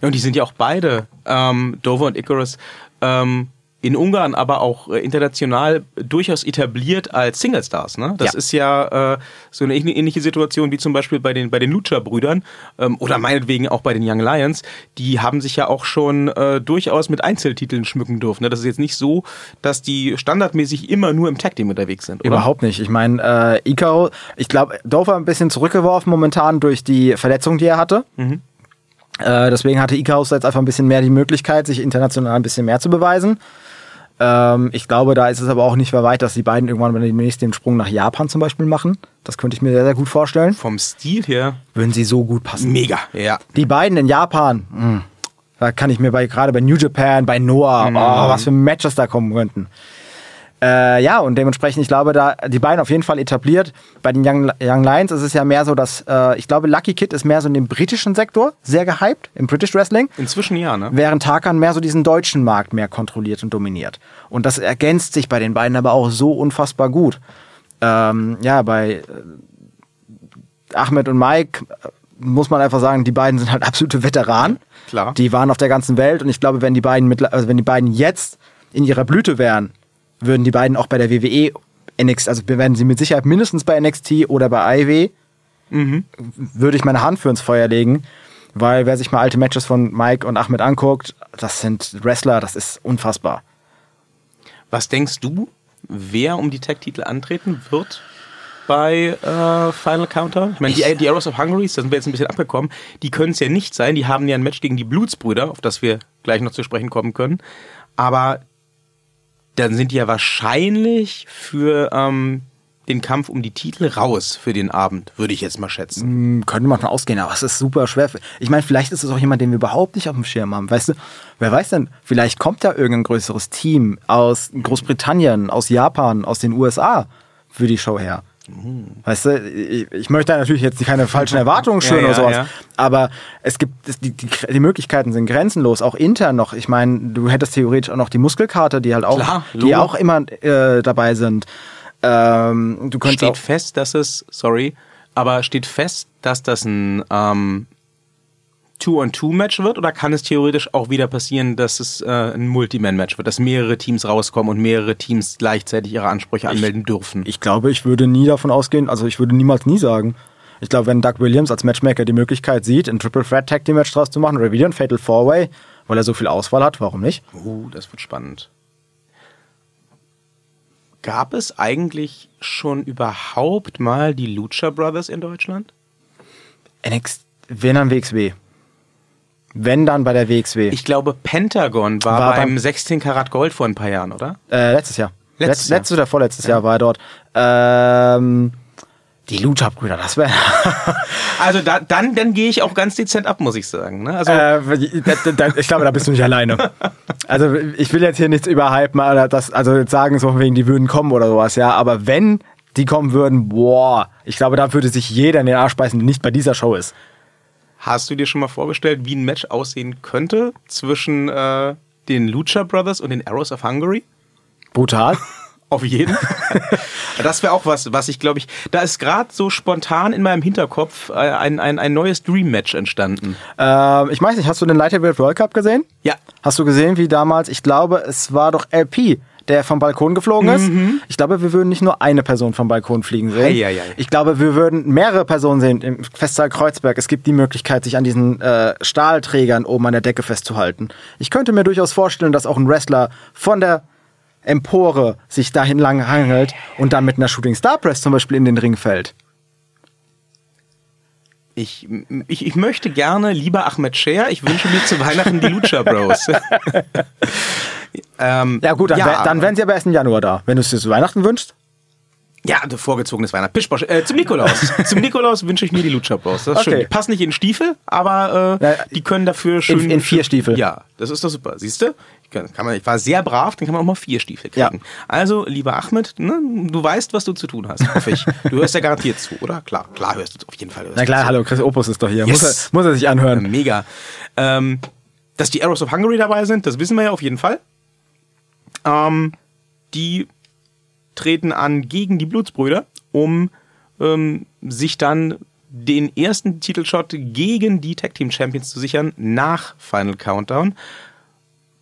Ja, und die sind ja auch beide, ähm, Dover und Icarus, ähm, in Ungarn, aber auch äh, international durchaus etabliert als Singlestars. Ne? Das Ja. ist ja äh, so eine ähn- ähnliche Situation wie zum Beispiel bei den bei den Lucha-Brüdern ähm, oder meinetwegen auch bei den Young Lions. Die haben sich ja auch schon äh, durchaus mit Einzeltiteln schmücken dürfen. Ne? Das ist jetzt nicht so, dass die standardmäßig immer nur im Tag Team unterwegs sind. Oder? Überhaupt nicht. Ich meine, äh, Icaro, ich glaube, Dover ein bisschen zurückgeworfen momentan durch die Verletzung, die er hatte. Äh, deswegen hatte Icarus jetzt einfach ein bisschen mehr die Möglichkeit, sich international ein bisschen mehr zu beweisen. Ähm, ich glaube, da ist es aber auch nicht mehr weit, dass die beiden irgendwann demnächst den Sprung nach Japan zum Beispiel machen. Das könnte ich mir sehr, sehr gut vorstellen. Vom Stil her Würden sie so gut passen. mega. Ja. Die beiden in Japan, mh, da kann ich mir bei gerade bei New Japan, bei Noah, oh, was für Matches da kommen könnten. Äh, ja, und dementsprechend, ich glaube, da die beiden auf jeden Fall etabliert. Bei den Young, Young Lions ist es ja mehr so, dass äh, ich glaube, Lucky Kid ist mehr so in dem britischen Sektor sehr gehypt, im British Wrestling, Inzwischen ja, ne? während Tarkan mehr so diesen deutschen Markt mehr kontrolliert und dominiert. Und das ergänzt sich bei den beiden aber auch so unfassbar gut. Ähm, ja, bei äh, Ahmed und Mike äh, muss man einfach sagen, die beiden sind halt absolute Veteranen. Klar. Die waren auf der ganzen Welt und ich glaube, wenn die beiden mit, also wenn die beiden jetzt in ihrer Blüte wären, würden die beiden auch bei der WWE NXT, also werden sie mit Sicherheit mindestens bei NXT oder bei IW, würde ich meine Hand für ins Feuer legen, weil wer sich mal alte Matches von Mike und Ahmed anguckt, das sind Wrestler, das ist unfassbar. Was denkst du, wer um die Tag-Titel antreten wird bei äh, Final Counter? Ich meine, die, die Arrows of Hungary, da sind wir jetzt ein bisschen abgekommen, die können es ja nicht sein. Die haben ja ein Match gegen die Blutsbrüder, auf das wir gleich noch zu sprechen kommen können. Aber dann sind die ja wahrscheinlich für ähm, den Kampf um die Titel raus für den Abend, würde ich jetzt mal schätzen. Hm, Könnte man von ausgehen, aber es ist super schwer. Ich meine, vielleicht ist es auch jemand, den wir überhaupt nicht auf dem Schirm haben. Weißt du, wer weiß denn, vielleicht kommt ja irgendein größeres Team aus Großbritannien, aus Japan, aus den USA für die Show her. Weißt du, ich, ich möchte da natürlich jetzt keine falschen Erwartungen schüren Ja, oder sowas, ja. aber es gibt, die, die, die Möglichkeiten sind grenzenlos, auch intern noch. Ich meine, du hättest theoretisch auch noch die Muskelkarte, die halt auch, Klar, die auch immer äh, dabei sind. Ähm, du könntest Steht fest, dass es, sorry, aber steht fest, dass das ein ähm, Two-on-Two-Match wird oder kann es theoretisch auch wieder passieren, dass es äh, ein Multiman-Match wird, dass mehrere Teams rauskommen und mehrere Teams gleichzeitig ihre Ansprüche anmelden dürfen? Ich glaube, ich würde nie davon ausgehen, also ich würde niemals nie sagen. Ich glaube, wenn Doug Williams als Matchmaker die Möglichkeit sieht, ein Triple Threat Tag Team Match draus zu machen oder wieder ein Fatal Four Way, weil er so viel Auswahl hat, warum nicht? Uh, das wird spannend. Gab es eigentlich schon überhaupt mal die Lucha Brothers in Deutschland? NXT, wenn dann WXW. Wenn dann bei der WXW. Ich glaube, Pentagon war, War beim beim- 16 Karat Gold vor ein paar Jahren, oder? äh, letztes Jahr. Letztes Letz, Jahr. Letztes oder vorletztes Jahr war er dort. Ähm, die Lucha-Brüder, das wäre. Also da, dann, dann gehe ich auch ganz dezent ab, muss ich sagen. Ne? Also Äh, da, da, ich glaube, da bist du nicht alleine. Also ich will jetzt hier nichts überhypen das, also jetzt sagen so von wegen, die würden kommen oder sowas, ja. Aber wenn die kommen würden, boah, ich glaube, da würde sich jeder in den Arsch beißen, der nicht bei dieser Show ist. Hast du dir schon mal vorgestellt, wie ein Match aussehen könnte zwischen äh, den Lucha Brothers und den Arrows of Hungary? Brutal. Auf jeden. das wäre auch was, was ich glaube ich. Da ist gerade so spontan in meinem Hinterkopf äh, ein, ein, ein neues Dream-Match entstanden. ähm, ich weiß nicht, hast du den Light Heavyweight World Cup gesehen? Ja. Hast du gesehen, wie damals, ich glaube, es war doch LP, der vom Balkon geflogen ist? Ich glaube, wir würden nicht nur eine Person vom Balkon fliegen sehen. Ei, ei, ei. Ich glaube, wir würden mehrere Personen sehen im Festsaal Kreuzberg. Es gibt die Möglichkeit, sich an diesen äh, Stahlträgern oben an der Decke festzuhalten. Ich könnte mir durchaus vorstellen, dass auch ein Wrestler von der Empore sich dahin lang hangelt und dann mit einer Shooting Star Press zum Beispiel in den Ring fällt. Ich, ich, ich möchte gerne lieber Ahmed Scher. Ich wünsche mir zu Weihnachten die Lucha Bros. ähm, Ja gut, dann, wär- dann wären sie aber erst im Januar da. Wenn du es dir zu Weihnachten wünschst. Ja, vorgezogenes Weihnachten. Pischbosch. Äh, zum Nikolaus. zum Nikolaus wünsche ich mir die Lucha Bros. Das ist Okay. schön. Die passen nicht in Stiefel, aber äh, Ja, die können dafür schön. in vier Stiefel. Ja, das ist doch super. Siehst du? Ich, kann, kann man, ich war sehr brav, dann kann man auch mal vier Stiefel kriegen. Ja. Also, lieber Ahmed, ne, du weißt, was du zu tun hast, hoffe ich. Du hörst ja garantiert zu, oder? Klar, klar hörst du auf jeden Fall. Na klar, hallo, Chris Opus ist doch hier. Yes. Muss, er, muss er sich anhören. Mega. Ähm, dass die Arrows of Hungary dabei sind, das wissen wir ja auf jeden Fall. Ähm, die treten an gegen die Blutsbrüder, um ähm, sich dann den ersten Titelshot gegen die Tag Team Champions zu sichern nach Final Countdown.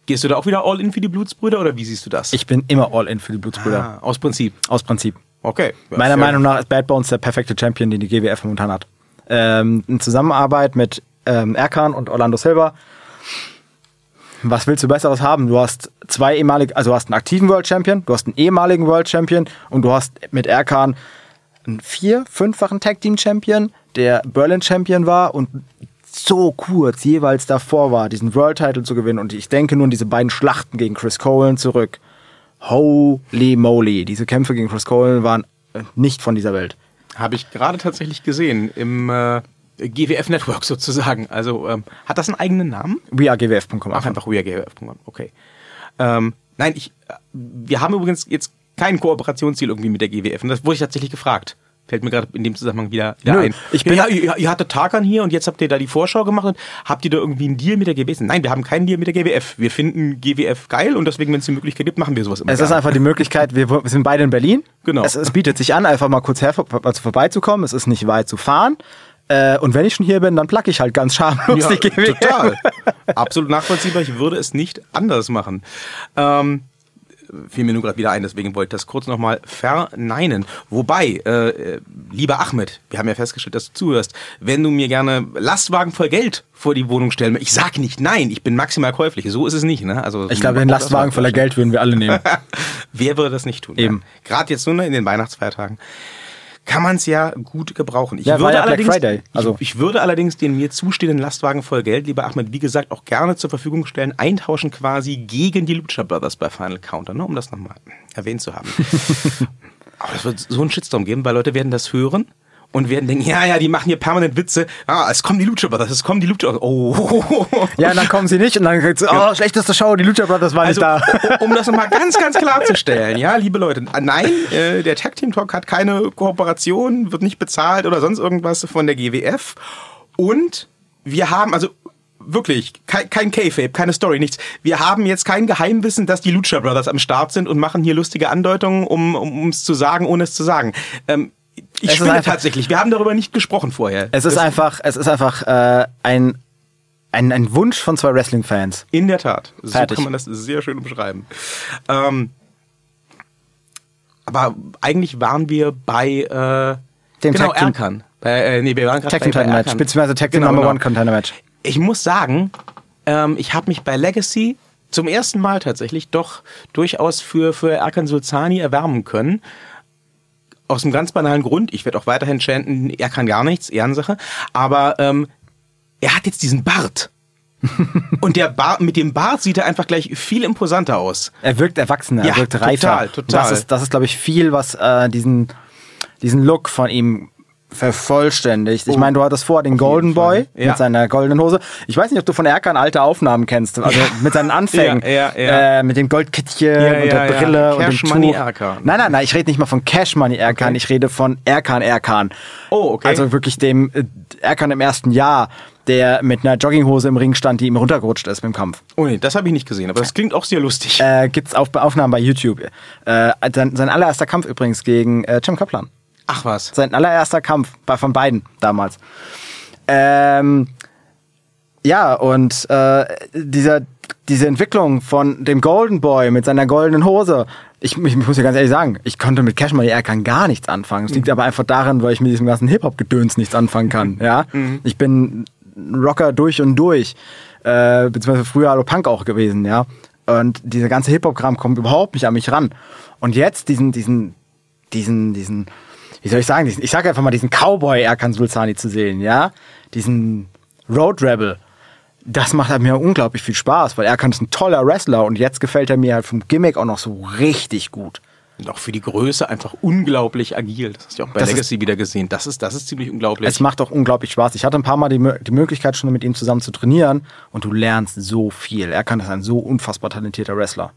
Gehst du da auch wieder all in für die Blutsbrüder oder wie siehst du das? Ich bin immer all in für die Blutsbrüder. ah, aus Prinzip. Aus Prinzip. Okay. Meiner fair. Meinung nach ist Bad Bones der perfekte Champion, den die GWF momentan hat. Ähm, in Zusammenarbeit mit ähm, Erkan und Orlando Silva. Was willst du Besseres haben? Du hast zwei ehemalige, also du hast einen aktiven World Champion, du hast einen ehemaligen World Champion und du hast mit Erkan einen vier-, fünffachen Tag Team Champion, der Berlin Champion war und so kurz jeweils davor war, diesen World Title zu gewinnen. Und ich denke nur an diese beiden Schlachten gegen Chris Colen zurück. Holy moly. Diese Kämpfe gegen Chris Colen waren äh, nicht von dieser Welt. Habe ich gerade tatsächlich gesehen im äh, GWF Network sozusagen. Also ähm, hat das einen eigenen Namen? WeAreGWF.com. Ach, einfach WeareGWF.com. Okay. Ähm, nein, ich, äh, wir haben übrigens jetzt kein Kooperationsziel irgendwie mit der GWF. Und das wurde ich tatsächlich gefragt. Fällt mir gerade in dem Zusammenhang wieder, wieder Nö, ein. ich bin- ja, ihr, ihr hattet Tarkan hier und jetzt habt ihr da die Vorschau gemacht und habt ihr da irgendwie einen Deal mit der GWF? Nein, wir haben keinen Deal mit der GWF. Wir finden GWF geil und deswegen, wenn es die Möglichkeit gibt, machen wir sowas immer. Es ist gerne. einfach die Möglichkeit, wir, wir sind beide in Berlin. Genau. Es, es bietet sich an, einfach mal kurz her, also vorbeizukommen. Es ist nicht weit zu fahren. Äh, und wenn ich schon hier bin, dann plack ich halt ganz schamlos Ja, die GWF. total. Absolut nachvollziehbar. Ich würde es nicht anders machen. Ähm, fiel mir nur gerade wieder ein, deswegen wollte ich das kurz nochmal verneinen. Wobei, äh, lieber Ahmed, wir haben ja festgestellt, dass du zuhörst, wenn du mir gerne Lastwagen voll Geld vor die Wohnung stellen möchtest, ich sag nicht nein, ich bin maximal käuflich. So ist es nicht. Ne? Also, Ich glaube, den Lastwagen voller Geld würden wir alle nehmen. Wer würde das nicht tun? Eben. Ja? Gerade jetzt nur in den Weihnachtsfeiertagen kann man es ja gut gebrauchen. Ich Ja, würde ja allerdings, also- ich, ich würde allerdings den mir zustehenden Lastwagen voll Geld, lieber Ahmed, wie gesagt, auch gerne zur Verfügung stellen, eintauschen quasi gegen die Lucha Brothers bei Final Counter, ne, um das nochmal erwähnt zu haben. Aber das wird so einen Shitstorm geben, weil Leute werden das hören und werden denken, ja, ja, die machen hier permanent Witze. Ah, es kommen die Lucha Brothers, es kommen die Lucha Oh. Ja, dann kommen sie nicht und dann kriegst du, oh, schlechteste Show, die Lucha Brothers waren Also, nicht da. um das nochmal ganz, ganz klarzustellen, ja, liebe Leute, nein, äh, der Tag Team Talk hat keine Kooperation, wird nicht bezahlt oder sonst irgendwas von der GWF. Und wir haben, also wirklich, kein, kein K-Fape, keine Story, nichts. Wir haben jetzt kein Geheimwissen, dass die Lucha Brothers am Start sind und machen hier lustige Andeutungen, um um es zu sagen, ohne es zu sagen. Ähm, ich Es spinne einfach- tatsächlich. Wir haben darüber nicht gesprochen vorher. Es ist Das- einfach, es ist einfach äh, ein, ein, ein Wunsch von zwei Wrestling-Fans. In der Tat. So Fertig. kann man das sehr schön umschreiben. Ähm, aber eigentlich waren wir bei äh, Dem genau, Tag Erkan. Bei, äh, nee, wir waren Tag Team Title Match, beziehungsweise Tag Team Genau, Number genau. One Contender Match. Ich muss sagen, ähm, ich habe mich bei Legacy zum ersten Mal tatsächlich doch durchaus für, für Erkan Sulzani erwärmen können. Aus einem ganz banalen Grund. Ich werde auch weiterhin chanten, er kann gar nichts, Ehrensache. Aber ähm, er hat jetzt diesen Bart. Und der Bart, mit dem Bart sieht er einfach gleich viel imposanter aus. Er wirkt erwachsener, Ja, er wirkt total, reifer. total. Das ist, das ist glaube ich, viel, was äh, diesen, diesen Look von ihm vervollständigt. Ich Oh. meine, du hattest vor den Golden. Boy Ja. mit seiner goldenen Hose. Ich weiß nicht, ob du von Erkan alte Aufnahmen kennst, also mit seinen Anfängen, Ja, ja, ja. Äh, mit dem Goldkettchen Ja, und der ja, ja. Brille und Cash dem Money Tuch. Erkan. Nein, nein, nein, ich rede nicht mal von Cash Money Erkan, Okay. ich rede von Erkan Erkan. Oh, okay. Also wirklich dem äh, Erkan im ersten Jahr, der mit einer Jogginghose im Ring stand, die ihm runtergerutscht ist beim Kampf. Oh nee, das habe ich nicht gesehen, aber das klingt auch sehr lustig. Äh, gibt's auf, Aufnahmen bei YouTube. Äh, sein, sein allererster Kampf übrigens gegen äh, Jim Kaplan. Ach was. Sein allererster Kampf von beiden damals. Ähm, ja, und äh, dieser, diese Entwicklung von dem Golden Boy mit seiner goldenen Hose, ich, ich muss ja ganz ehrlich sagen, ich konnte mit Cash Money Erkan gar nichts anfangen. Es liegt aber einfach daran, weil ich mit diesem ganzen Hip-Hop-Gedöns nichts anfangen kann. Ja? Ich bin Rocker durch und durch, äh, beziehungsweise früher Hallo Punk auch gewesen, ja. Und dieser ganze Hip-Hop-Kram kommt überhaupt nicht an mich ran. Und jetzt diesen, diesen, diesen, diesen, wie soll ich sagen, diesen, ich sage einfach mal diesen Cowboy Erkan Sulzani zu sehen, ja, diesen Road Rebel, das macht halt mir unglaublich viel Spaß, weil Erkan ist ein toller Wrestler und jetzt gefällt er mir halt vom Gimmick auch noch so richtig gut. Und auch für die Größe einfach unglaublich agil. Das hast du auch bei Das ist- Legacy wieder gesehen. Das ist, das ist ziemlich unglaublich. Es macht auch unglaublich Spaß. Ich hatte ein paar Mal die, die Möglichkeit, schon mit ihm zusammen zu trainieren und du lernst so viel. Er kann das ein so unfassbar talentierter Wrestler.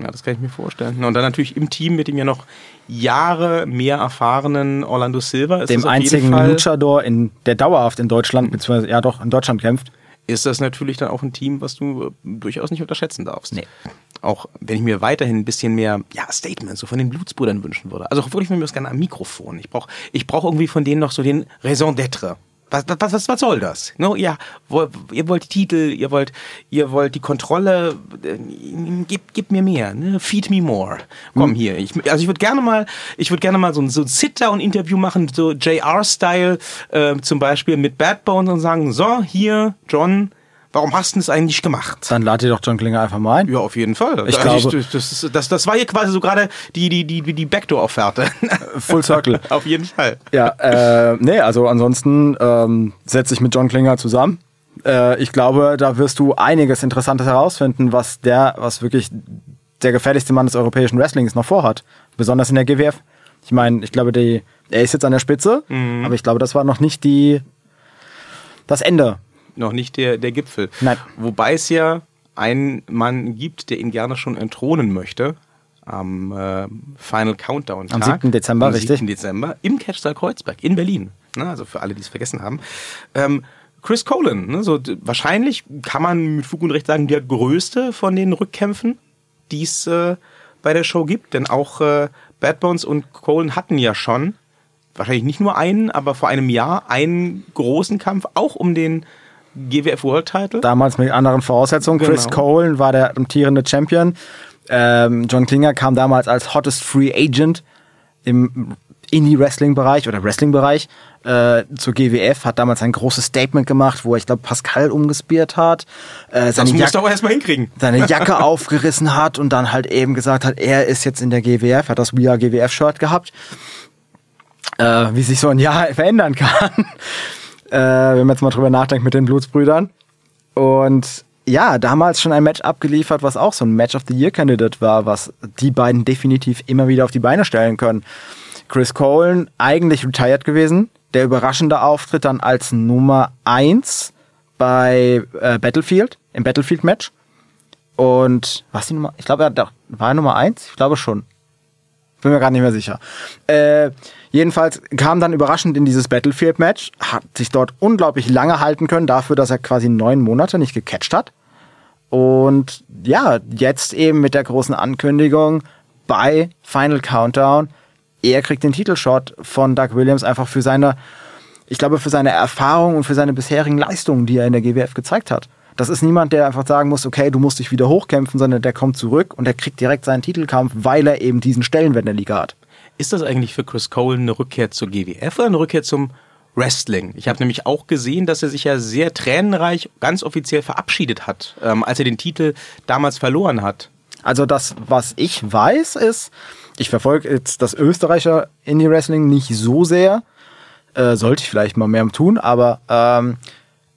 Ja, das kann ich mir vorstellen. Und dann natürlich im Team mit dem ja noch Jahre mehr erfahrenen Orlando Silva. Ist Dem das einzigen Luchador, in, der dauerhaft in Deutschland, beziehungsweise ja doch in Deutschland kämpft. ist das natürlich dann auch ein Team, was du äh, durchaus nicht unterschätzen darfst. Nee. Auch wenn ich mir weiterhin ein bisschen mehr ja, Statements so von den Blutsbrüdern wünschen würde. Also wirklich von mir aus gerne am Mikrofon. Ich brauche ich brauch irgendwie von denen noch so den Raison d'être. Was, was, was, was soll das? No, ja, wo, ihr wollt die Titel, ihr wollt, ihr wollt die Kontrolle, äh, gib, gib mir mehr, ne? feed me more. Komm hier. Ich, also ich würde gerne mal, ich würde gerne mal so ein, so ein Sit-Down-Interview machen, so JR-Style, äh, zum Beispiel mit Bad Bones und sagen, so, hier, John, warum hast du das eigentlich gemacht? Dann lad dir doch John Klinger einfach mal ein. Ja, auf jeden Fall. Ich Also glaube- das, das, das, das war hier quasi so gerade die, die, die, die Backdoor-Offerte. Full Circle. auf jeden Fall. Ja, äh, nee, also ansonsten ähm, setze ich mit John Klinger zusammen. Äh, ich glaube, da wirst du einiges Interessantes herausfinden, was der, was wirklich der gefährlichste Mann des europäischen Wrestlings noch vorhat. Besonders in der GWF. Ich meine, ich glaube, die, er ist jetzt an der Spitze, aber ich glaube, das war noch nicht die das Ende. Noch nicht der, der Gipfel. Nein. Wobei es ja einen Mann gibt, der ihn gerne schon entthronen möchte. Am äh, Final Countdown. Am 7. Dezember, Am richtig. 7. Dezember im Catchstall Kreuzberg in Berlin. Ne, also für alle, die es vergessen haben. Ähm, Chris Colin, ne, so, wahrscheinlich kann man mit Fug und Recht sagen, der größte von den Rückkämpfen, die es äh, bei der Show gibt. Denn auch äh, Bad Bones und Colin hatten ja schon, wahrscheinlich nicht nur einen, aber vor einem Jahr einen großen Kampf, auch um den GWF World Title. Damals mit anderen Voraussetzungen. Chris Genau. Cole war der amtierende Champion. Ähm, John Klinger kam damals als Hottest Free Agent im Indie-Wrestling-Bereich oder Wrestling-Bereich äh, zur GWF, hat damals ein großes Statement gemacht, wo er, ich glaube, Pascal umgespiert hat, äh, das musst du aber erstmal hinkriegen. seine Jacke aufgerissen hat und dann halt eben gesagt hat, er ist jetzt in der GWF, hat das We Are GWF-Shirt gehabt. Äh, wie sich so ein Jahr verändern kann. Äh, wenn man jetzt mal drüber nachdenkt mit den Blutsbrüdern. Und ja, damals schon ein Match abgeliefert, was auch so ein Match of the Year Candidate war, was die beiden definitiv immer wieder auf die Beine stellen können. Chris Colen eigentlich retired gewesen. Der überraschende Auftritt dann als Nummer eins bei äh, Battlefield, im Battlefield-Match. Und was die Nummer? Ich glaube, er war er Nummer eins? Ich glaube schon. Bin mir gerade nicht mehr sicher. Äh, jedenfalls kam dann überraschend in dieses Battlefield-Match, hat sich dort unglaublich lange halten können, dafür, dass er quasi neun Monate nicht gecatcht hat. Und ja, jetzt eben mit der großen Ankündigung bei Final Countdown, er kriegt den Titelshot von Doug Williams einfach für seine, ich glaube, für seine Erfahrung und für seine bisherigen Leistungen, die er in der GWF gezeigt hat. Das ist niemand, der einfach sagen muss, okay, du musst dich wieder hochkämpfen, sondern der kommt zurück und der kriegt direkt seinen Titelkampf, weil er eben diesen Stellenwert in der Liga hat. Ist das eigentlich für Chris Cole eine Rückkehr zur GWF oder eine Rückkehr zum Wrestling? Ich habe nämlich auch gesehen, dass er sich ja sehr tränenreich ganz offiziell verabschiedet hat, ähm, als er den Titel damals verloren hat. Also das, was ich weiß, ist, ich verfolge jetzt das Österreicher Indie-Wrestling nicht so sehr. Äh, sollte ich vielleicht mal mehr tun, aber ähm,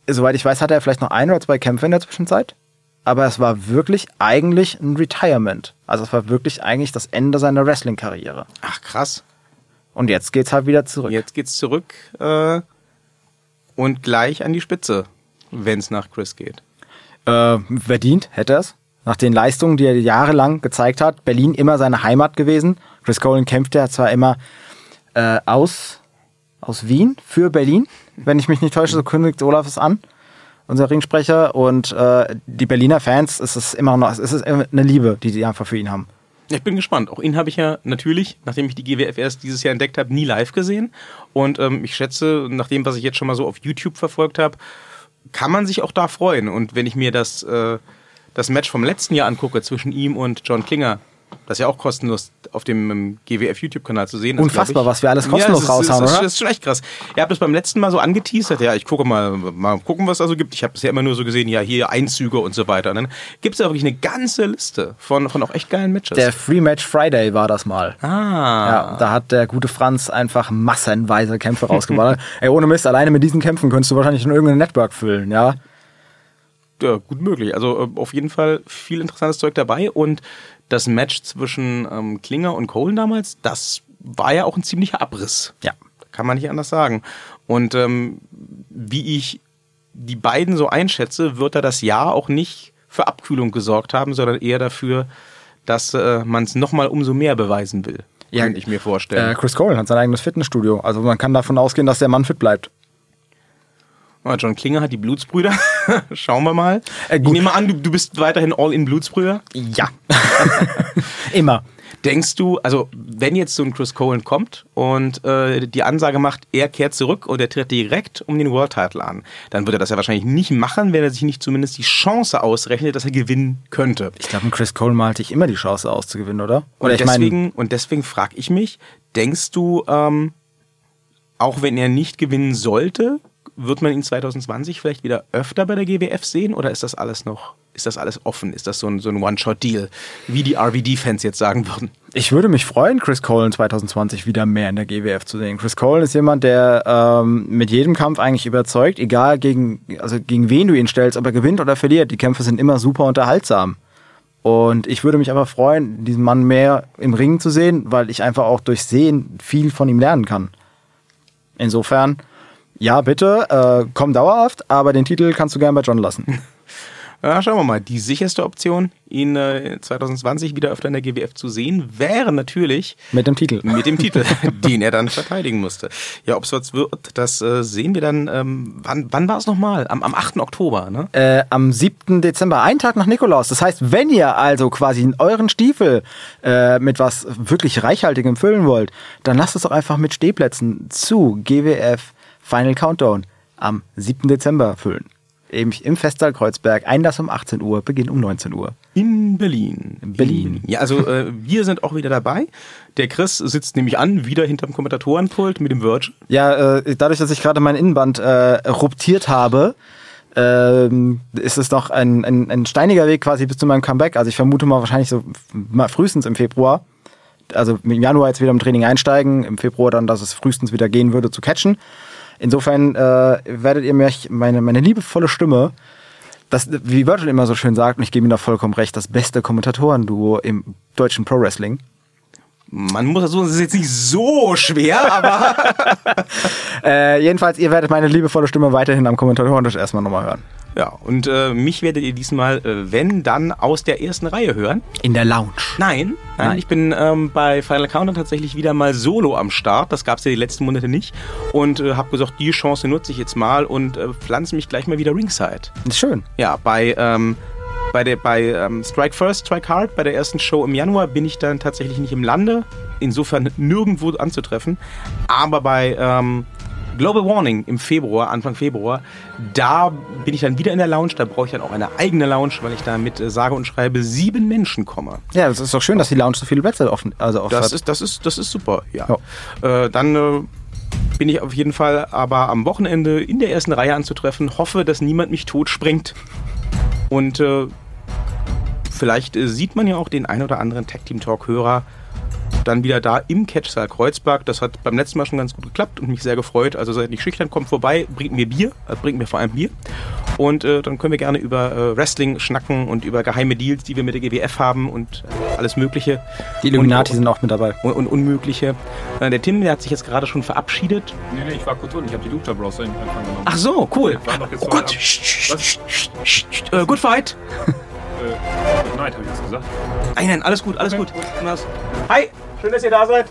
soweit ich weiß, hatte er vielleicht noch ein oder zwei Kämpfe in der Zwischenzeit. Aber es war wirklich eigentlich ein Retirement. Also es war wirklich eigentlich das Ende seiner Wrestling-Karriere. Ach krass. Und jetzt geht's halt wieder zurück. Jetzt geht's zurück äh, und gleich an die Spitze, wenn es nach Chris geht. Äh, verdient hätte er es. Nach den Leistungen, die er jahrelang gezeigt hat. Berlin immer seine Heimat gewesen. Chris Colin kämpft ja zwar immer äh, aus, aus Wien für Berlin, wenn ich mich nicht täusche, so kündigt Olaf es an, unser Ringsprecher. Und äh, die Berliner Fans, es ist immer noch, es ist eine Liebe, die die einfach für ihn haben. Ich bin gespannt. Auch ihn habe ich ja natürlich, nachdem ich die GWF erst dieses Jahr entdeckt habe, nie live gesehen. Und ähm, ich schätze, nach dem, was ich jetzt schon mal so auf YouTube verfolgt habe, kann man sich auch da freuen. Und wenn ich mir das, äh, das Match vom letzten Jahr angucke zwischen ihm und John Klinger, das ist ja auch kostenlos auf dem ähm, GWF YouTube-Kanal zu sehen. Unfassbar, was wir alles kostenlos ja, das raushauen, das oder? Das ist schon echt krass. Ihr habt es beim letzten Mal so angeteasert, ja, ich gucke mal, mal gucken, was es also gibt. Ich habe bisher immer nur so gesehen, ja, hier Einzüge und so weiter. Und dann gibt es ja wirklich eine ganze Liste von, von auch echt geilen Matches. Der Free Match Friday war das mal. ah. Ja, da hat der gute Franz einfach massenweise Kämpfe rausgeballert. Ey, ohne Mist, alleine mit diesen Kämpfen könntest du wahrscheinlich schon irgendein Network füllen, ja. Ja, gut möglich. Also äh, auf jeden Fall viel interessantes Zeug dabei und das Match zwischen ähm, Klinger und Colen damals, das war ja auch ein ziemlicher Abriss. Ja. Kann man nicht anders sagen. Und ähm, wie ich die beiden so einschätze, wird er das Jahr auch nicht für Abkühlung gesorgt haben, sondern eher dafür, dass äh, man es nochmal umso mehr beweisen will. Ja, kann ich mir vorstellen. Äh, Chris Cole hat sein eigenes Fitnessstudio. Also man kann davon ausgehen, dass der Mann fit bleibt. Ah, John Klinger hat die Blutsbrüder. Schauen wir mal. Äh, ich nehme an, du, du bist weiterhin All-in Blutsbrüder. Ja. Immer. Denkst du, also wenn jetzt so ein Chris Cohen kommt und äh, die Ansage macht, er kehrt zurück und er tritt direkt um den World Title an, dann würde er das ja wahrscheinlich nicht machen, wenn er sich nicht zumindest die Chance ausrechnet, dass er gewinnen könnte. Ich glaube, ein Chris Cole malt sich immer die Chance auszugewinnen, oder? Oder und ich deswegen, und deswegen frage ich mich, denkst du, ähm, auch wenn er nicht gewinnen sollte, wird man ihn 2020 vielleicht wieder öfter bei der GWF sehen oder ist das alles noch, ist das alles offen? Ist das so ein, so ein One-Shot-Deal, wie die RVD-Fans jetzt sagen würden? ich würde mich freuen, Chris Cole in 2020 wieder mehr in der GWF zu sehen. Chris Cole ist jemand, der ähm, mit jedem Kampf eigentlich überzeugt, egal gegen, also gegen wen du ihn stellst, ob er gewinnt oder verliert. Die Kämpfe sind immer super unterhaltsam. Und ich würde mich einfach freuen, diesen Mann mehr im Ring zu sehen, weil ich einfach auch durch Sehen viel von ihm lernen kann. Insofern, ja, bitte, äh, komm dauerhaft, aber den Titel kannst du gern bei John lassen. Ja, schauen wir mal. Die sicherste Option, ihn äh, 2020 wieder öfter in der GWF zu sehen, wäre natürlich Mit dem Titel. mit dem Titel, den er dann verteidigen musste. Ja, ob es was wird, das äh, sehen wir dann. Ähm, wann wann war es nochmal? Am, am 8. Oktober, ne? Äh, am 7. Dezember, einen Tag nach Nikolaus. Das heißt, wenn ihr also quasi in euren Stiefel äh, mit was wirklich Reichhaltigem füllen wollt, dann lasst es doch einfach mit Stehplätzen zu GWF Final Countdown am 7. Dezember füllen. Eben im Festsaal Kreuzberg, Einlass um 18 Uhr, Beginn um 19 Uhr. In Berlin. In Berlin. Ja, also äh, wir sind auch wieder dabei. Der Chris sitzt nämlich an, wieder hinterm Kommentatorenpult mit dem Virgin. Ja, äh, dadurch, dass ich gerade mein Innenband äh, ruptiert habe, ähm, ist es noch ein, ein, ein steiniger Weg quasi bis zu meinem Comeback. Also ich vermute mal wahrscheinlich so mal frühestens im Februar. Also im Januar jetzt wieder im Training einsteigen, im Februar dann, dass es frühestens wieder gehen würde zu catchen. Insofern äh, werdet ihr mir meine, meine liebevolle Stimme, das, wie Virgil immer so schön sagt, und ich gebe ihm da vollkommen recht, das beste Kommentatoren-Duo im deutschen Pro-Wrestling. Man muss das so, das ist jetzt nicht so schwer, aber Äh, jedenfalls, ihr werdet meine liebevolle Stimme weiterhin am Kommentatoren-Tisch erstmal nochmal hören. Ja. Und äh, mich werdet ihr diesmal, äh, wenn dann, aus der ersten Reihe hören. In der Lounge. Nein, nein, Nein. ich bin ähm, bei Final Countdown tatsächlich wieder mal solo am Start. Das gab es ja die letzten Monate nicht. Und äh, habe gesagt, die Chance nutze ich jetzt mal und äh, pflanze mich gleich mal wieder ringside. Ist schön. Ja, bei, ähm, bei, der, bei ähm, Strike First, Strike Hard, bei der ersten Show im Januar bin ich dann tatsächlich nicht im Lande. Insofern nirgendwo anzutreffen. Aber bei ähm, Global Warning im Februar, Anfang Februar, da bin ich dann wieder in der Lounge. Da brauche ich dann auch eine eigene Lounge, weil ich da mit äh, sage und schreibe sieben Menschen komme. Ja, das ist doch schön, dass die Lounge so viele Plätze offen, also offen Das hat. ist, das ist, das ist super, ja. Äh, dann äh, bin ich auf jeden Fall aber am Wochenende in der ersten Reihe anzutreffen. Hoffe, dass niemand mich tot sprengt. Und äh, vielleicht äh, sieht man ja auch den ein oder anderen Tag Team Talk Hörer dann wieder da im Catchsaal Kreuzberg. Das hat beim letzten Mal schon ganz gut geklappt und mich sehr gefreut. Also seid nicht schüchtern, kommt vorbei, bringt mir Bier, äh, bringt mir vor allem Bier. Und äh, dann können wir gerne über äh, Wrestling schnacken und über geheime Deals, die wir mit der GWF haben und äh, alles Mögliche. die Illuminati und, sind auch mit dabei. und, und Unmögliche. Äh, der Tim, der hat sich jetzt gerade schon verabschiedet. Nee, nee, ich war kurz unten. Ich habe die Lucha Bros in Empfang genommen. Ach so, cool. Oh Gott. ab- Sch, sch, Was? sch, sch, sch, sch, äh, Good fight. Äh, Good Night, habe ich jetzt gesagt. Nein, nein, alles gut, alles Okay, gut. Hi, Schön, dass ihr da seid.